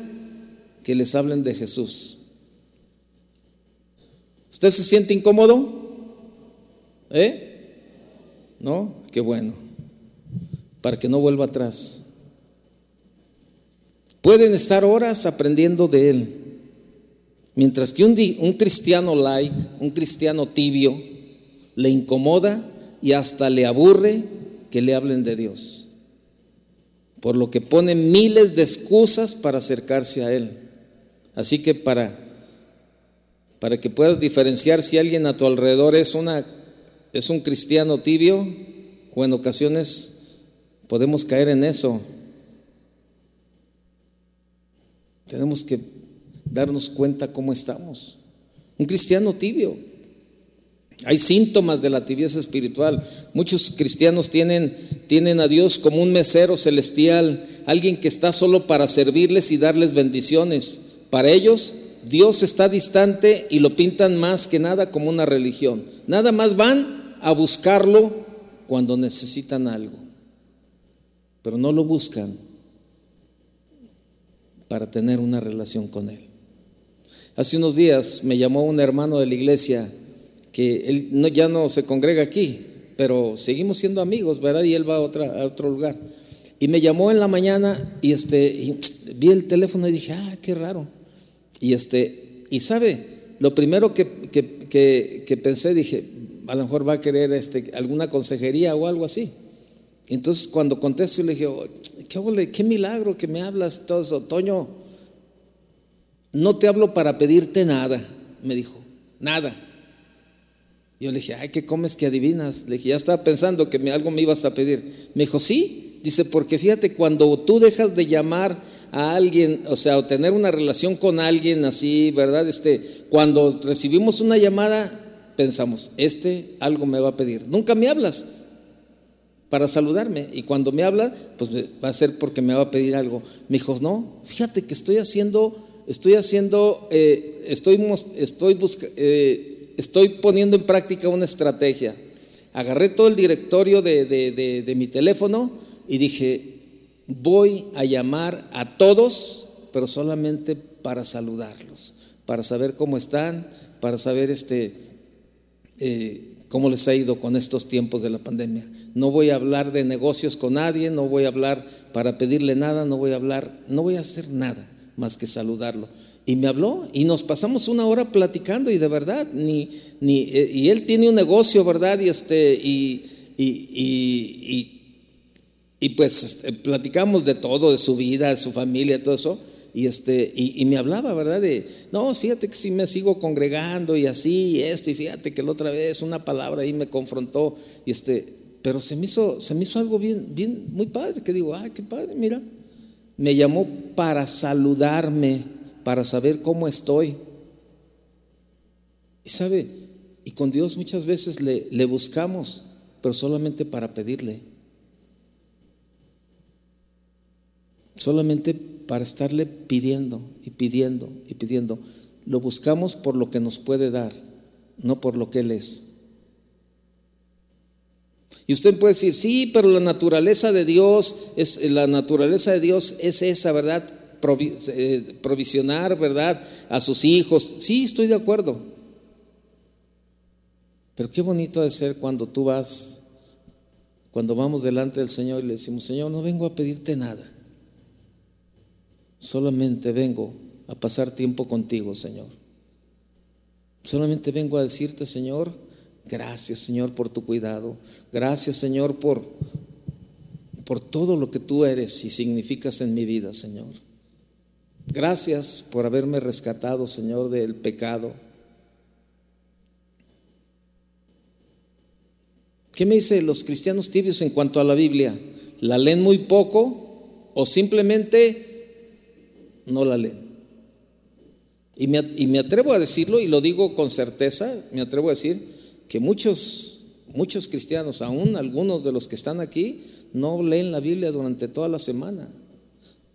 que les hablen de Jesús. ¿Usted se siente incómodo? ¿Eh? ¿No? Qué bueno. Para que no vuelva atrás. Pueden estar horas aprendiendo de Él. Mientras que un, un cristiano light, un cristiano tibio, le incomoda y hasta le aburre que le hablen de Dios. Por lo que pone miles de excusas para acercarse a Él. Así que para, para que puedas diferenciar si alguien a tu alrededor es, una, es un cristiano tibio o en ocasiones podemos caer en eso. Tenemos que darnos cuenta cómo estamos. Un cristiano tibio. Hay síntomas de la tibieza espiritual. Muchos cristianos tienen, tienen a Dios como un mesero celestial, alguien que está solo para servirles y darles bendiciones. Para ellos, Dios está distante y lo pintan más que nada como una religión. Nada más van a buscarlo cuando necesitan algo, pero no lo buscan para tener una relación con Él. Hace unos días me llamó un hermano de la iglesia que él ya no se congrega aquí, pero seguimos siendo amigos, ¿verdad? Y él va a, otra, a otro lugar. Y me llamó en la mañana y, este, vi el teléfono y dije, ah, qué raro. Y, este, y sabe, lo primero que, que, que, pensé, dije, a lo mejor va a querer este, alguna consejería o algo así. Entonces cuando contesto le dije, oh, ¿qué, qué milagro que me hablas todo eso, Toño. No te hablo para pedirte nada, me dijo, nada. Yo le dije, ay, ¿qué comes que adivinas? Le dije, ya estaba pensando que me, algo me ibas a pedir. Me dijo, sí. Dice, porque fíjate, cuando tú dejas de llamar a alguien, o sea, o tener una relación con alguien así, ¿verdad? Este, cuando recibimos una llamada, pensamos, este algo me va a pedir. Nunca me hablas para saludarme. Y cuando me habla, pues va a ser porque me va a pedir algo. Me dijo, no, fíjate que estoy haciendo, estoy haciendo, eh, estoy, estoy, eh, estoy poniendo en práctica una estrategia. Agarré todo el directorio de, de mi teléfono y dije, voy a llamar a todos, pero solamente para saludarlos, para saber cómo están, para saber este, eh, cómo les ha ido con estos tiempos de la pandemia. No voy a hablar de negocios con nadie, no voy a hablar para pedirle nada, no voy a hablar, no voy a hacer nada más que saludarlo. Y me habló y nos pasamos una hora platicando y de verdad, ni, ni, eh, y él tiene un negocio, ¿verdad? Y, este, y, y, y pues este, platicamos de todo, de su vida, de su familia, todo eso y, este, y, me hablaba, ¿verdad? De, no, fíjate que si me sigo congregando y así, y esto, y fíjate que la otra vez una palabra ahí me confrontó, y este, pero se me hizo, se me hizo algo bien, bien, muy padre, que digo, ay, qué padre, mira, me llamó para saludarme, para saber cómo estoy. Y sabe, y con Dios muchas veces le, le buscamos, pero solamente para pedirle. Solamente para estarle pidiendo y pidiendo y pidiendo. Lo buscamos por lo que nos puede dar, no por lo que Él es. Y usted puede decir, sí, pero la naturaleza de Dios es la naturaleza de Dios es esa, ¿verdad? Eh, provisionar, ¿verdad? A sus hijos. Sí, estoy de acuerdo. Pero qué bonito de ser cuando tú vas, cuando vamos delante del Señor y le decimos, Señor, no vengo a pedirte nada. Solamente vengo a pasar tiempo contigo, Señor. Solamente vengo a decirte, Señor, gracias, Señor, por tu cuidado. Gracias, Señor, por, por todo lo que tú eres y significas en mi vida, Señor. Gracias por haberme rescatado, Señor, del pecado. ¿Qué me dicen los cristianos tibios en cuanto a la Biblia? ¿La leen muy poco o simplemente no la leen. Y me, y me atrevo a decirlo, y lo digo con certeza, me atrevo a decir que muchos, muchos cristianos, aún algunos de los que están aquí, no leen la Biblia durante toda la semana.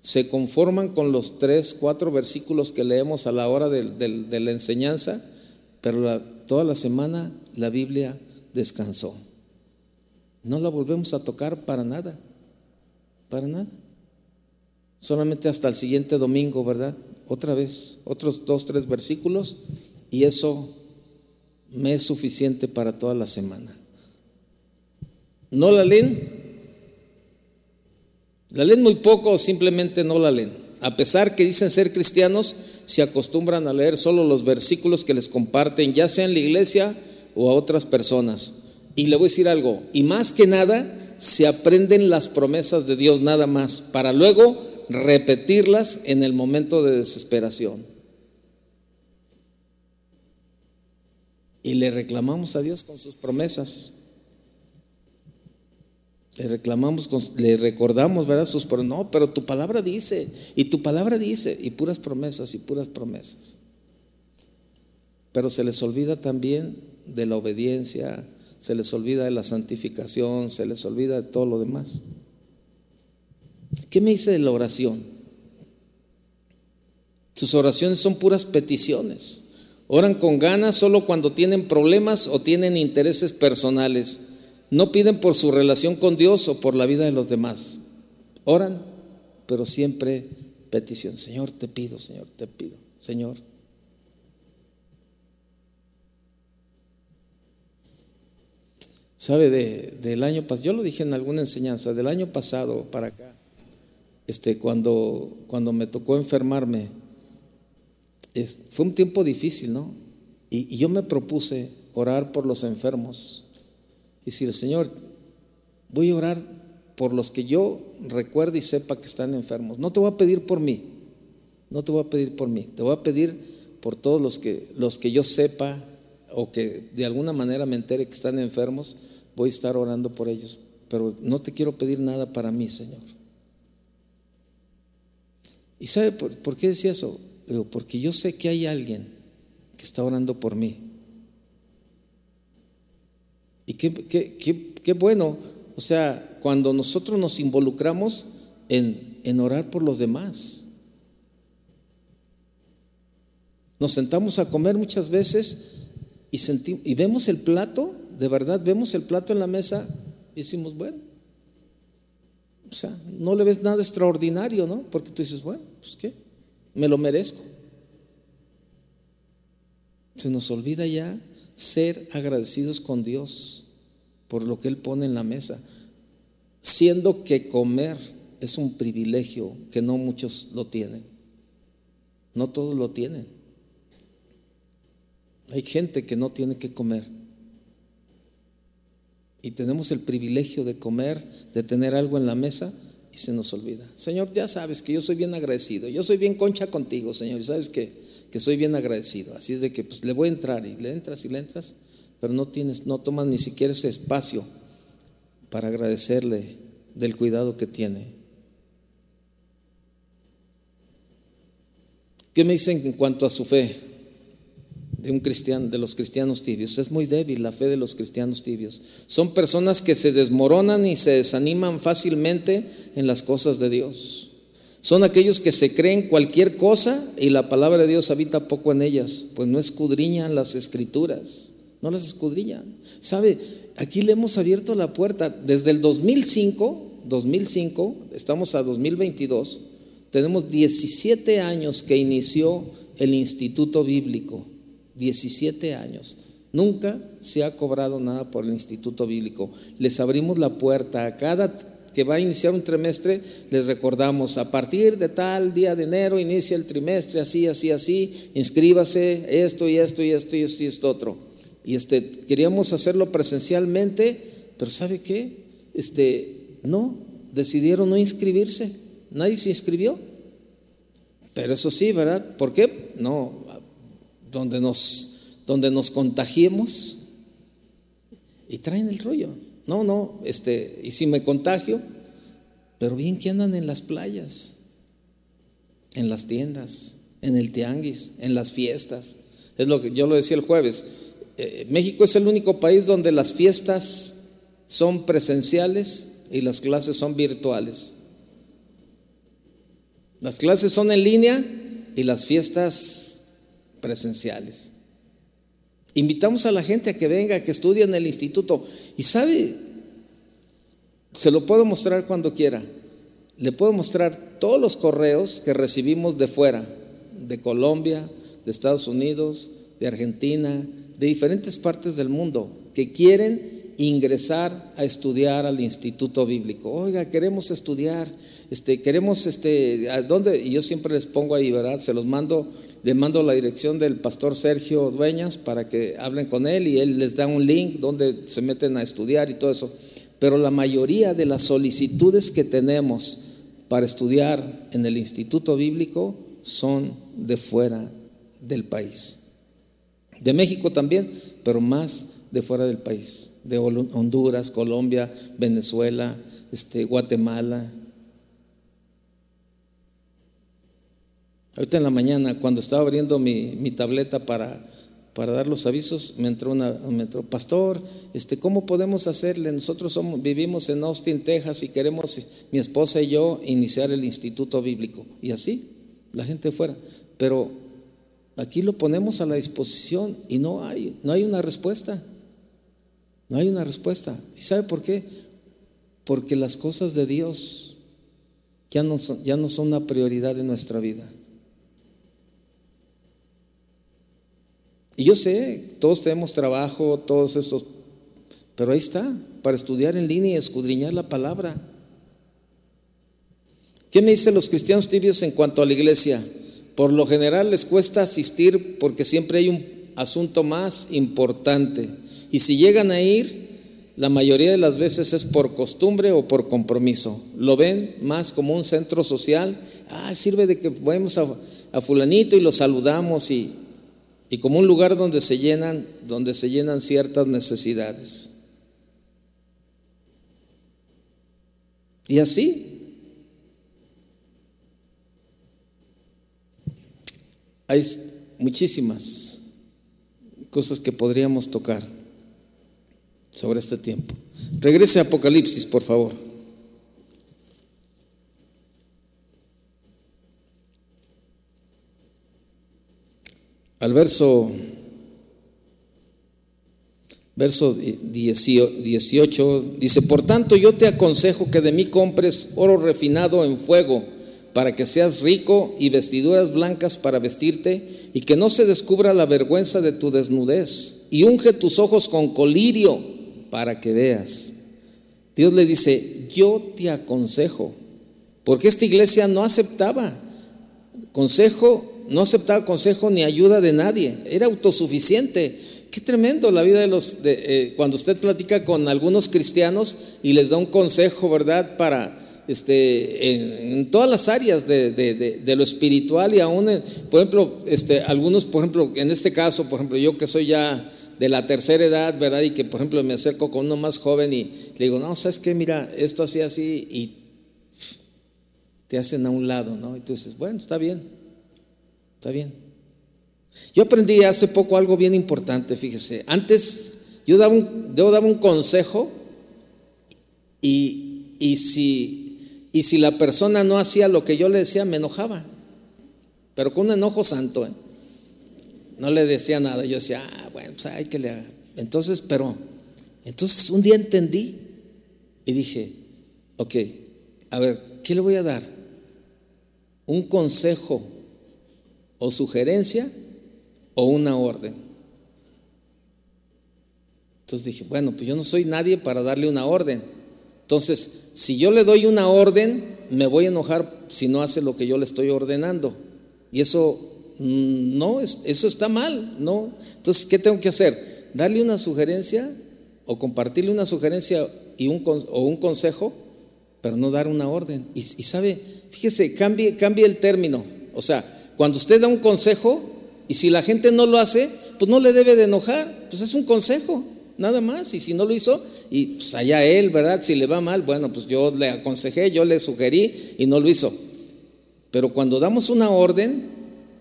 Se conforman con los tres, cuatro versículos que leemos a la hora de, la enseñanza, pero toda la semana la Biblia descansó. No la volvemos a tocar para nada, para nada. Solamente hasta el siguiente domingo, ¿verdad? otra vez, otros dos, tres versículos, y eso me es suficiente para toda la semana. ¿No la leen? ¿La leen muy poco o simplemente no la leen? A pesar que dicen ser cristianos, se acostumbran a leer solo los versículos que les comparten, ya sea en la iglesia o a otras personas. Y le voy a decir algo, y más que nada, se aprenden las promesas de Dios nada más, para luego repetirlas en el momento de desesperación. Y le reclamamos a Dios con sus promesas. Le reclamamos, le recordamos, ¿verdad? Sus no, pero tu palabra dice, y tu palabra dice, y puras promesas, y puras promesas. Pero se les olvida también de la obediencia, se les olvida de la santificación, se les olvida de todo lo demás. ¿Qué me dice de la oración? Sus oraciones son puras peticiones. Oran con ganas solo cuando tienen problemas o tienen intereses personales. No piden por su relación con Dios o por la vida de los demás. Oran, pero siempre petición. Señor, te pido, Señor, te pido, Señor. ¿Sabe? del año pasado, yo lo dije en alguna enseñanza, del año pasado para acá, este, cuando, cuando me tocó enfermarme, fue un tiempo difícil, ¿no? Y, yo me propuse orar por los enfermos. Y decir, Señor, voy a orar por los que yo recuerde y sepa que están enfermos. No te voy a pedir por mí, no te voy a pedir por mí, te voy a pedir por todos los que, los que yo sepa o que de alguna manera me entere que están enfermos, voy a estar orando por ellos. Pero no te quiero pedir nada para mí, Señor. ¿Y sabe por, qué decía eso? Digo, porque yo sé que hay alguien que está orando por mí. Y qué, qué, bueno, o sea, cuando nosotros nos involucramos en, en orar por los demás. Nos sentamos a comer muchas veces y, y vemos el plato, de verdad, vemos el plato en la mesa y decimos, bueno, o sea, no le ves nada extraordinario, ¿no? Porque tú dices, bueno, pues qué, me lo merezco. Se nos olvida ya ser agradecidos con Dios por lo que Él pone en la mesa, siendo que comer es un privilegio que no muchos lo tienen. No todos lo tienen. Hay gente que no tiene que comer y tenemos el privilegio de comer, de tener algo en la mesa y se nos olvida. Señor, ya sabes que yo soy bien agradecido, yo soy bien concha contigo, Señor, y sabes que, que soy bien agradecido. Así es de que pues, le voy a entrar y le entras y le entras, pero no tienes, no tomas ni siquiera ese espacio para agradecerle del cuidado que tiene. ¿Qué me dicen en cuanto a su fe? De un cristiano, de los cristianos tibios. Es muy débil la fe de los cristianos tibios. Son personas que se desmoronan y se desaniman fácilmente en las cosas de Dios. Son aquellos que se creen cualquier cosa y la palabra de Dios habita poco en ellas, pues no escudriñan las escrituras, no las escudriñan. ¿Sabe? Aquí le hemos abierto la puerta desde el 2005, 2005, estamos a 2022, tenemos 17 años que inició el Instituto Bíblico. 17 años. Nunca se ha cobrado nada por el Instituto Bíblico. Les abrimos la puerta a cada que va a iniciar un trimestre, les recordamos, a partir de tal día de enero inicia el trimestre, así, así, así, inscríbase, esto y esto y esto y esto y esto otro. Y este, queríamos hacerlo presencialmente, pero ¿sabe qué? Este, no, decidieron no inscribirse, nadie se inscribió. Pero eso sí, ¿verdad? ¿Por qué? No, donde nos, donde nos contagiemos y traen el rollo. No, no, este, y si me contagio, pero bien que andan en las playas. en las tiendas, en el tianguis, en las fiestas. Es lo que yo lo decía el jueves. Eh, México es el único país donde las fiestas son presenciales y las clases son virtuales. Las clases son en línea y las fiestas presenciales. Invitamos a la gente a que venga, que estudie en el instituto. Y sabe, se lo puedo mostrar cuando quiera. Le puedo mostrar todos los correos que recibimos de fuera, de Colombia, de Estados Unidos, de Argentina, de diferentes partes del mundo, que quieren ingresar a estudiar al instituto bíblico. Oiga, queremos estudiar, este, queremos, este, ¿a dónde? Y yo siempre les pongo ahí, ¿verdad? Se los mando, le mando la dirección del pastor Sergio Dueñas para que hablen con él y él les da un link donde se meten a estudiar y todo eso. Pero la mayoría de las solicitudes que tenemos para estudiar en el instituto bíblico son de fuera del país. De México también, pero más de fuera del país de Honduras, Colombia, Venezuela, este, Guatemala. Ahorita en la mañana, cuando estaba abriendo mi, tableta para, para, dar los avisos, me entró una, me entró, pastor, este, ¿cómo podemos hacerle? Nosotros somos, vivimos en Austin, Texas, y queremos, mi esposa y yo, iniciar el instituto bíblico. Y así, la gente fuera. Pero aquí lo ponemos a la disposición y no hay, no hay una respuesta. No hay una respuesta. ¿Y sabe por qué? Porque las cosas de Dios ya no ya no son una prioridad en nuestra vida. Y yo sé, todos tenemos trabajo, todos estos, pero ahí está, para estudiar en línea y escudriñar la palabra. ¿Qué me dicen los cristianos tibios en cuanto a la iglesia? Por lo general les cuesta asistir porque siempre hay un asunto más importante. Y si llegan a ir, la mayoría de las veces es por costumbre o por compromiso. Lo ven más como un centro social. Ah, sirve de que vamos a, fulanito y lo saludamos y, y como un lugar donde se llenan, donde se llenan ciertas necesidades. Y así. Hay muchísimas cosas que podríamos tocar sobre este tiempo. Regrese a Apocalipsis, por favor. Al verso verso 18 dice, "Por tanto yo te aconsejo que de mí compres oro refinado en fuego, para que seas rico y vestiduras blancas para vestirte y que no se descubra la vergüenza de tu desnudez, y unge tus ojos con colirio." para que veas. Dios le dice, yo te aconsejo, porque esta iglesia no aceptaba consejo, no aceptaba consejo ni ayuda de nadie, era autosuficiente. Qué tremendo la vida de los, de, eh, cuando usted platica con algunos cristianos y les da un consejo, ¿verdad? Para, este, en, todas las áreas de, de, lo espiritual y aún, por ejemplo, este, algunos, por ejemplo, en este caso, por ejemplo, yo que soy ya de la tercera edad, ¿verdad? Y que, por ejemplo, me acerco con uno más joven y le digo, no, ¿sabes qué? Mira, esto así, así, y te hacen a un lado, ¿no? Y tú dices, bueno, está bien, está bien. Yo aprendí hace poco algo bien importante, fíjese. Antes yo daba un, yo daba un consejo y, y, si, y si la persona no hacía lo que yo le decía, me enojaba, pero con un enojo santo, ¿eh? no le decía nada. Yo decía, ah, bueno, pues hay que le Entonces, pero, entonces un día entendí y dije, ok, a ver, ¿qué le voy a dar? ¿Un consejo o sugerencia o una orden? Entonces dije, bueno, pues yo no soy nadie para darle una orden. Entonces, si yo le doy una orden, me voy a enojar si no hace lo que yo le estoy ordenando. Y eso Mm, no, eso está mal, ¿no? Entonces, ¿qué tengo que hacer? ¿Darle una sugerencia o compartirle una sugerencia y un, o un consejo, pero no dar una orden? Y, sabe, fíjese, cambie, cambie el término. O sea, cuando usted da un consejo y si la gente no lo hace, pues no le debe de enojar, pues es un consejo, nada más. Y si no lo hizo, y pues allá él, ¿verdad? Si le va mal, bueno, pues yo le aconsejé, yo le sugerí y no lo hizo. Pero cuando damos una orden,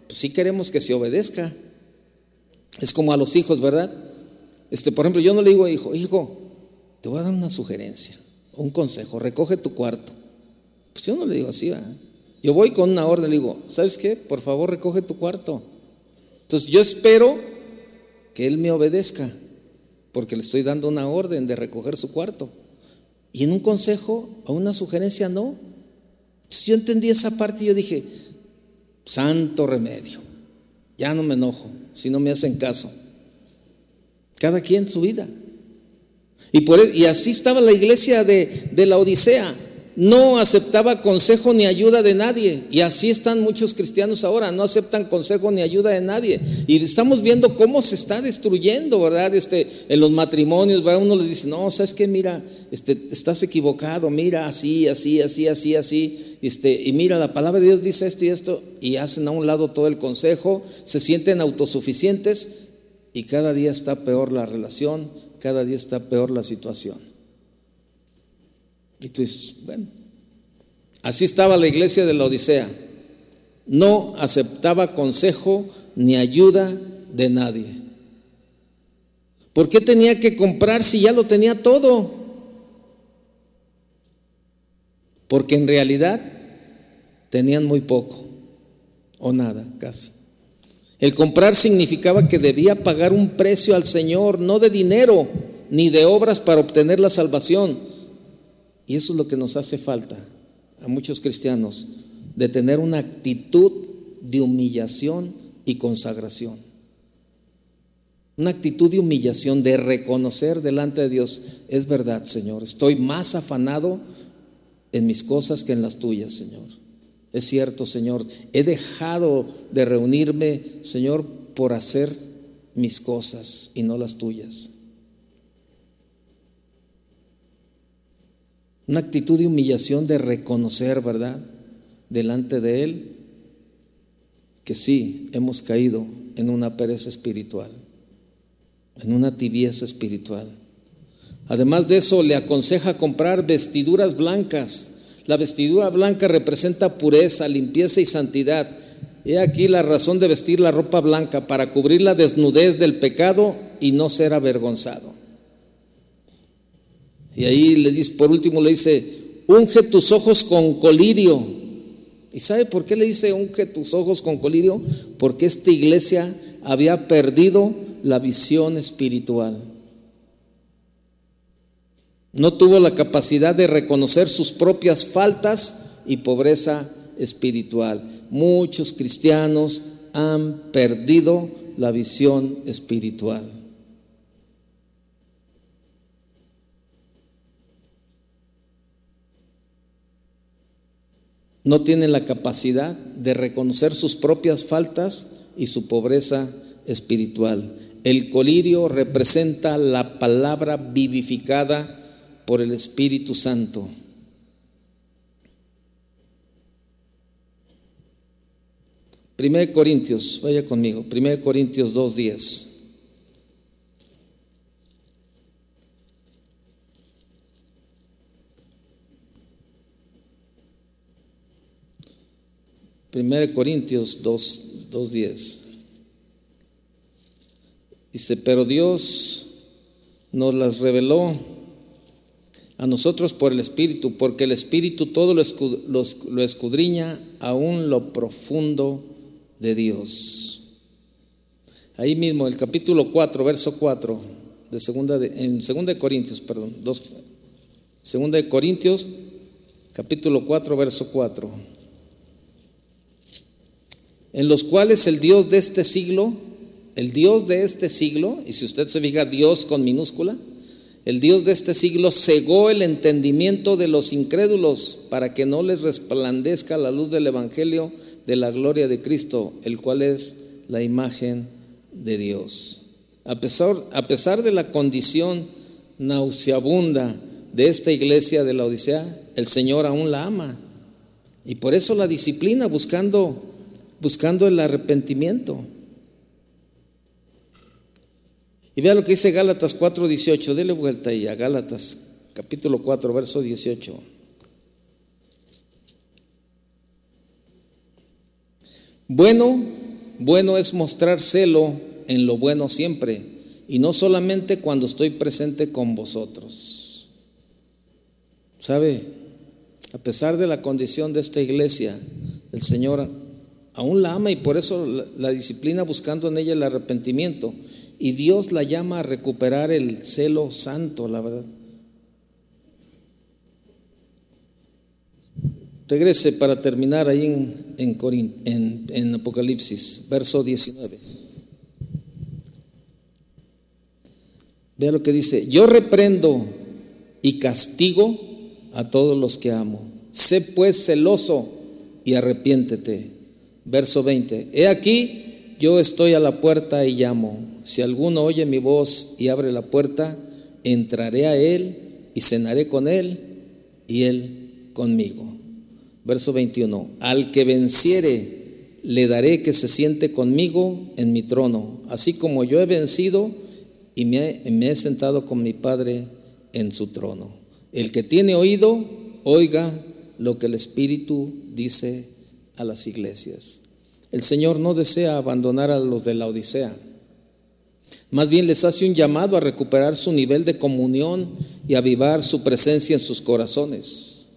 pues sí queremos que se obedezca. Es como a los hijos, ¿verdad? Este, por ejemplo, yo no le digo, hijo, hijo, te voy a dar una sugerencia, un consejo, recoge tu cuarto. Pues yo no le digo así, ¿verdad? Yo voy con una orden, le digo, ¿sabes qué? Por favor, recoge tu cuarto. Entonces yo espero que él me obedezca, porque le estoy dando una orden de recoger su cuarto. Y en un consejo, a una sugerencia, no. Entonces yo entendí esa parte y yo dije, santo remedio, ya no me enojo si no me hacen caso. Cada quien su vida. Y, por, e, y así estaba la iglesia de, de la Odisea no aceptaba consejo ni ayuda de nadie. Y así están muchos cristianos ahora, no aceptan consejo ni ayuda de nadie. Y estamos viendo cómo se está destruyendo, ¿verdad? Este, en los matrimonios, ¿verdad? Uno les dice, no, ¿sabes qué? Mira, este, estás equivocado, mira, así, así, así, así, así. Este, y mira, la palabra de Dios dice esto y esto, y hacen a un lado todo el consejo, se sienten autosuficientes y cada día está peor la relación, cada día está peor la situación. Y tú dices, bueno, así estaba la iglesia de la Odisea. No aceptaba consejo ni ayuda de nadie. ¿Por qué tenía que comprar si ya lo tenía todo? Porque en realidad tenían muy poco o nada casi. El comprar significaba que debía pagar un precio al Señor, no de dinero ni de obras para obtener la salvación y eso es lo que nos hace falta a muchos cristianos, de tener una actitud de humillación y consagración. Una actitud de humillación, de reconocer delante de Dios, es verdad, Señor, estoy más afanado en mis cosas que en las tuyas, Señor. Es cierto, Señor, he dejado de reunirme, Señor, por hacer mis cosas y no las tuyas. Una actitud de humillación, de reconocer, ¿verdad? Delante de Él, que sí, hemos caído en una pereza espiritual, en una tibieza espiritual. Además de eso, le aconseja comprar vestiduras blancas. La vestidura blanca representa pureza, limpieza y santidad. He aquí la razón de vestir la ropa blanca, para cubrir la desnudez del pecado y no ser avergonzado. Y ahí le dice, por último le dice, unge tus ojos con colirio. ¿Y sabe por qué le dice unge tus ojos con colirio? Porque esta iglesia había perdido la visión espiritual. No tuvo la capacidad de reconocer sus propias faltas y pobreza espiritual. Muchos cristianos han perdido la visión espiritual. No tienen la capacidad de reconocer sus propias faltas y su pobreza espiritual. El colirio representa la palabra vivificada por el Espíritu Santo. Primero Corintios, vaya conmigo, Primero Corintios 2.10. 1 Corintios 2, 2.10. Dice, pero Dios nos las reveló a nosotros por el Espíritu, porque el Espíritu todo lo, escudriña aún lo profundo de Dios. Ahí mismo, el capítulo 4, verso 4, de segunda de, en 2 Corintios, perdón, 2, segunda de Corintios, capítulo 4, verso 4 en los cuales el Dios de este siglo, el Dios de este siglo, y si usted se fija, Dios con minúscula, el Dios de este siglo cegó el entendimiento de los incrédulos para que no les resplandezca la luz del Evangelio de la gloria de Cristo, el cual es la imagen de Dios. A pesar, a pesar de la condición nauseabunda de esta iglesia de la Odisea, el Señor aún la ama. Y por eso la disciplina buscando buscando el arrepentimiento. Y vea lo que dice Gálatas 4:18, dele vuelta ahí a Gálatas capítulo 4, verso 18. Bueno, bueno es mostrar celo en lo bueno siempre y no solamente cuando estoy presente con vosotros. ¿Sabe? A pesar de la condición de esta iglesia, el Señor aún la ama y por eso la, disciplina buscando en ella el arrepentimiento. Y Dios la llama a recuperar el celo santo, la verdad. Regrese para terminar ahí en, en, Apocalipsis, verso 19. Vea lo que dice, yo reprendo y castigo a todos los que amo. Sé pues celoso y arrepiéntete. Verso 20, he aquí, yo estoy a la puerta y llamo. Si alguno oye mi voz y abre la puerta, entraré a él y cenaré con él y él conmigo. Verso 21, al que venciere, le daré que se siente conmigo en mi trono, así como yo he vencido y me, he sentado con mi Padre en su trono. El que tiene oído, oiga lo que el Espíritu dice a las iglesias. El Señor no desea abandonar a los de la Odisea. Más bien les hace un llamado a recuperar su nivel de comunión y avivar su presencia en sus corazones.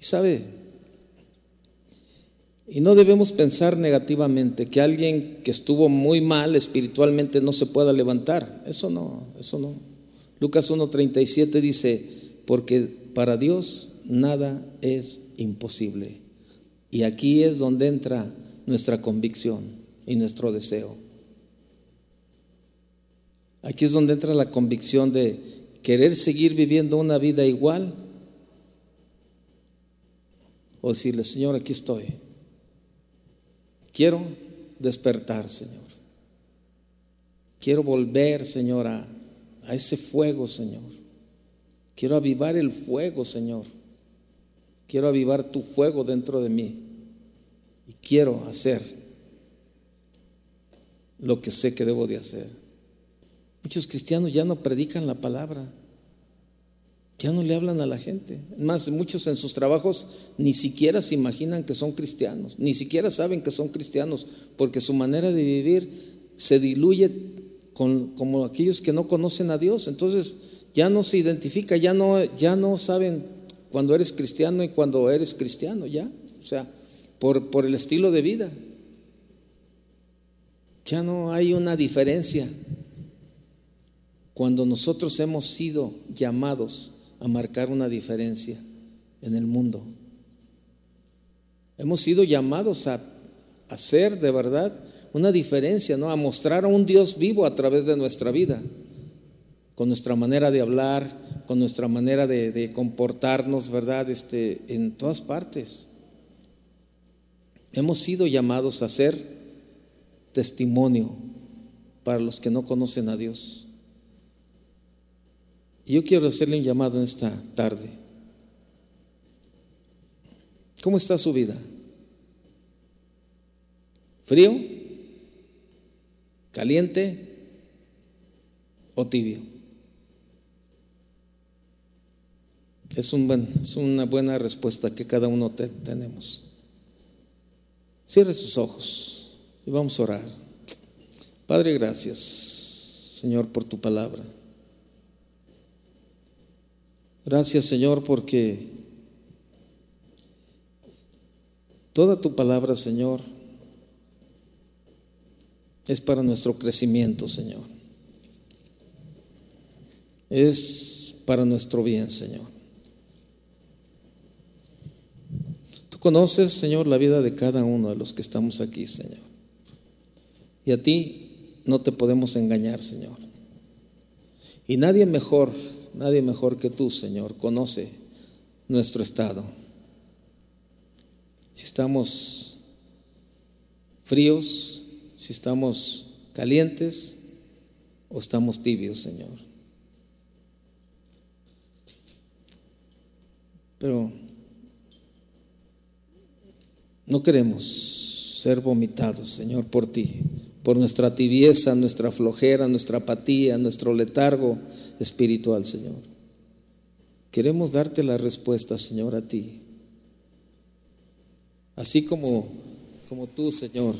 Y sabe, y no debemos pensar negativamente que alguien que estuvo muy mal espiritualmente no se pueda levantar. Eso no, eso no. Lucas 1.37 dice, porque para Dios nada es imposible. Y aquí es donde entra nuestra convicción y nuestro deseo. Aquí es donde entra la convicción de querer seguir viviendo una vida igual o decirle, Señor, aquí estoy Quiero despertar, Señor. Quiero volver, Señor, a, ese fuego, Señor. Quiero avivar el fuego, Señor. Quiero avivar tu fuego dentro de mí. Y quiero hacer lo que sé que debo de hacer. Muchos cristianos ya no predican la palabra. Ya no le hablan a la gente. Más, muchos en sus trabajos ni siquiera se imaginan que son cristianos, ni siquiera saben que son cristianos, porque su manera de vivir se diluye con, como aquellos que no conocen a Dios. Entonces ya no se identifica, ya no, ya no saben cuando eres cristiano y cuando eres cristiano, ya. O sea, por, por el estilo de vida. Ya no hay una diferencia. Cuando nosotros hemos sido llamados a marcar una diferencia en el mundo. Hemos sido llamados a hacer de verdad una diferencia, ¿no? A mostrar a un Dios vivo a través de nuestra vida, con nuestra manera de hablar, con nuestra manera de, comportarnos, ¿verdad? Este, en todas partes. Hemos sido llamados a ser testimonio para los que no conocen a Dios. Y yo quiero hacerle un llamado en esta tarde. ¿Cómo está su vida? ¿Frío? ¿Caliente? ¿O tibio? Es, un es una buena respuesta que cada uno tenemos. Cierre sus ojos y vamos a orar. Padre, gracias, Señor, por tu palabra. Gracias Señor porque toda tu palabra Señor es para nuestro crecimiento Señor. Es para nuestro bien Señor. Conoces Señor la vida de cada uno de los que estamos aquí Señor. Y a ti no te podemos engañar Señor. Y nadie mejor Nadie mejor que tú, Señor, conoce nuestro estado. Si estamos fríos, si estamos calientes o estamos tibios, Señor. Pero no queremos ser vomitados, Señor, por ti, por nuestra tibieza, nuestra flojera, nuestra apatía, nuestro letargo espiritual, Señor. Queremos darte la respuesta, Señor, a ti. Así como, como tú, Señor,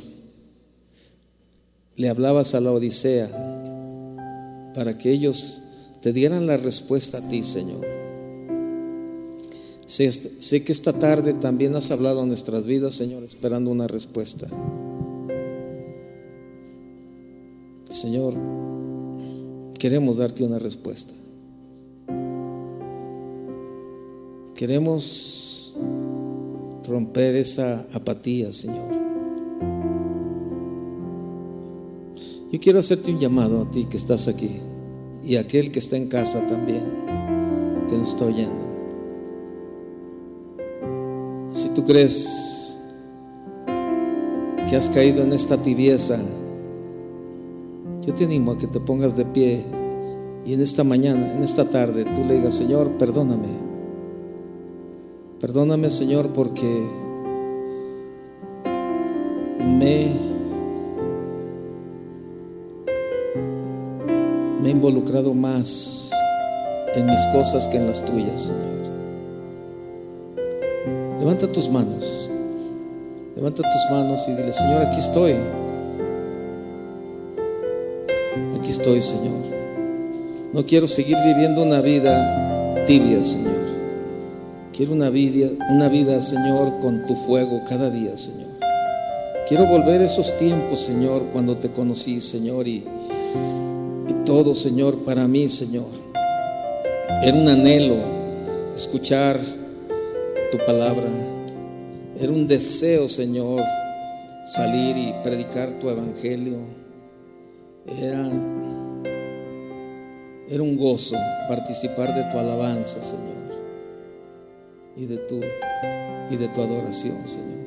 le hablabas a la Odisea para que ellos te dieran la respuesta a ti, Señor. Sé, que esta tarde también has hablado a nuestras vidas, Señor, esperando una respuesta. Señor, queremos darte una respuesta. Queremos romper esa apatía, Señor. Yo quiero hacerte un llamado a ti que estás aquí y a aquel que está en casa también, que nos está oyendo. Tú crees que has caído en esta tibieza, yo te animo a que te pongas de pie y en esta mañana, en esta tarde, tú le digas, Señor, perdóname. Perdóname, Señor, porque me me he involucrado más en mis cosas que en las tuyas, Señor. Levanta tus manos. Levanta tus manos y dile, Señor, aquí estoy. Aquí estoy, Señor. No quiero seguir viviendo una vida tibia, Señor. Quiero una vida, una vida, Señor, con tu fuego cada día, Señor. Quiero volver esos tiempos, Señor, cuando te conocí, Señor, y todo, Señor, para mí, Señor. Era un anhelo escuchar tu palabra. Era un deseo, Señor, salir y predicar tu evangelio. Era, era un gozo participar de tu alabanza, Señor. Y de tu, y de tu adoración, Señor.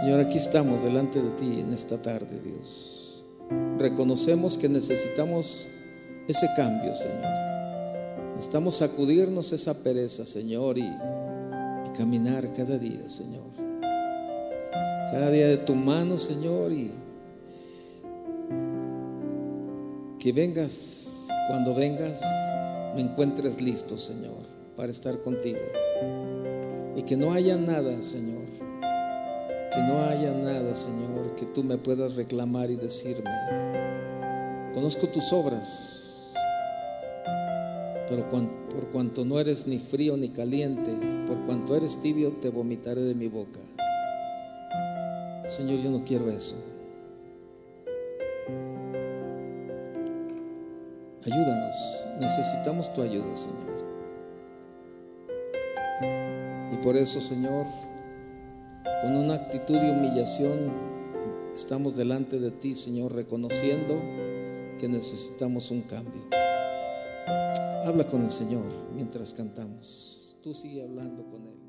Señor, aquí estamos delante de ti en esta tarde, Dios reconocemos que necesitamos ese cambio, Señor. Necesitamos sacudirnos esa pereza, Señor, y, caminar cada día, Señor. Cada día de tu mano, Señor, y que vengas, cuando vengas, me encuentres listo, Señor, para estar contigo. Y que no haya nada, Señor, que no haya nada, Señor, que tú me puedas reclamar y decirme. Conozco tus obras, pero por cuanto no eres ni frío ni caliente, por cuanto eres tibio, te vomitaré de mi boca. Señor, yo no quiero eso. Ayúdanos, necesitamos tu ayuda, Señor. Y por eso, Señor, con una actitud de humillación estamos delante de ti, Señor, reconociendo que necesitamos un cambio. Habla con el Señor mientras cantamos. Tú sigue hablando con Él.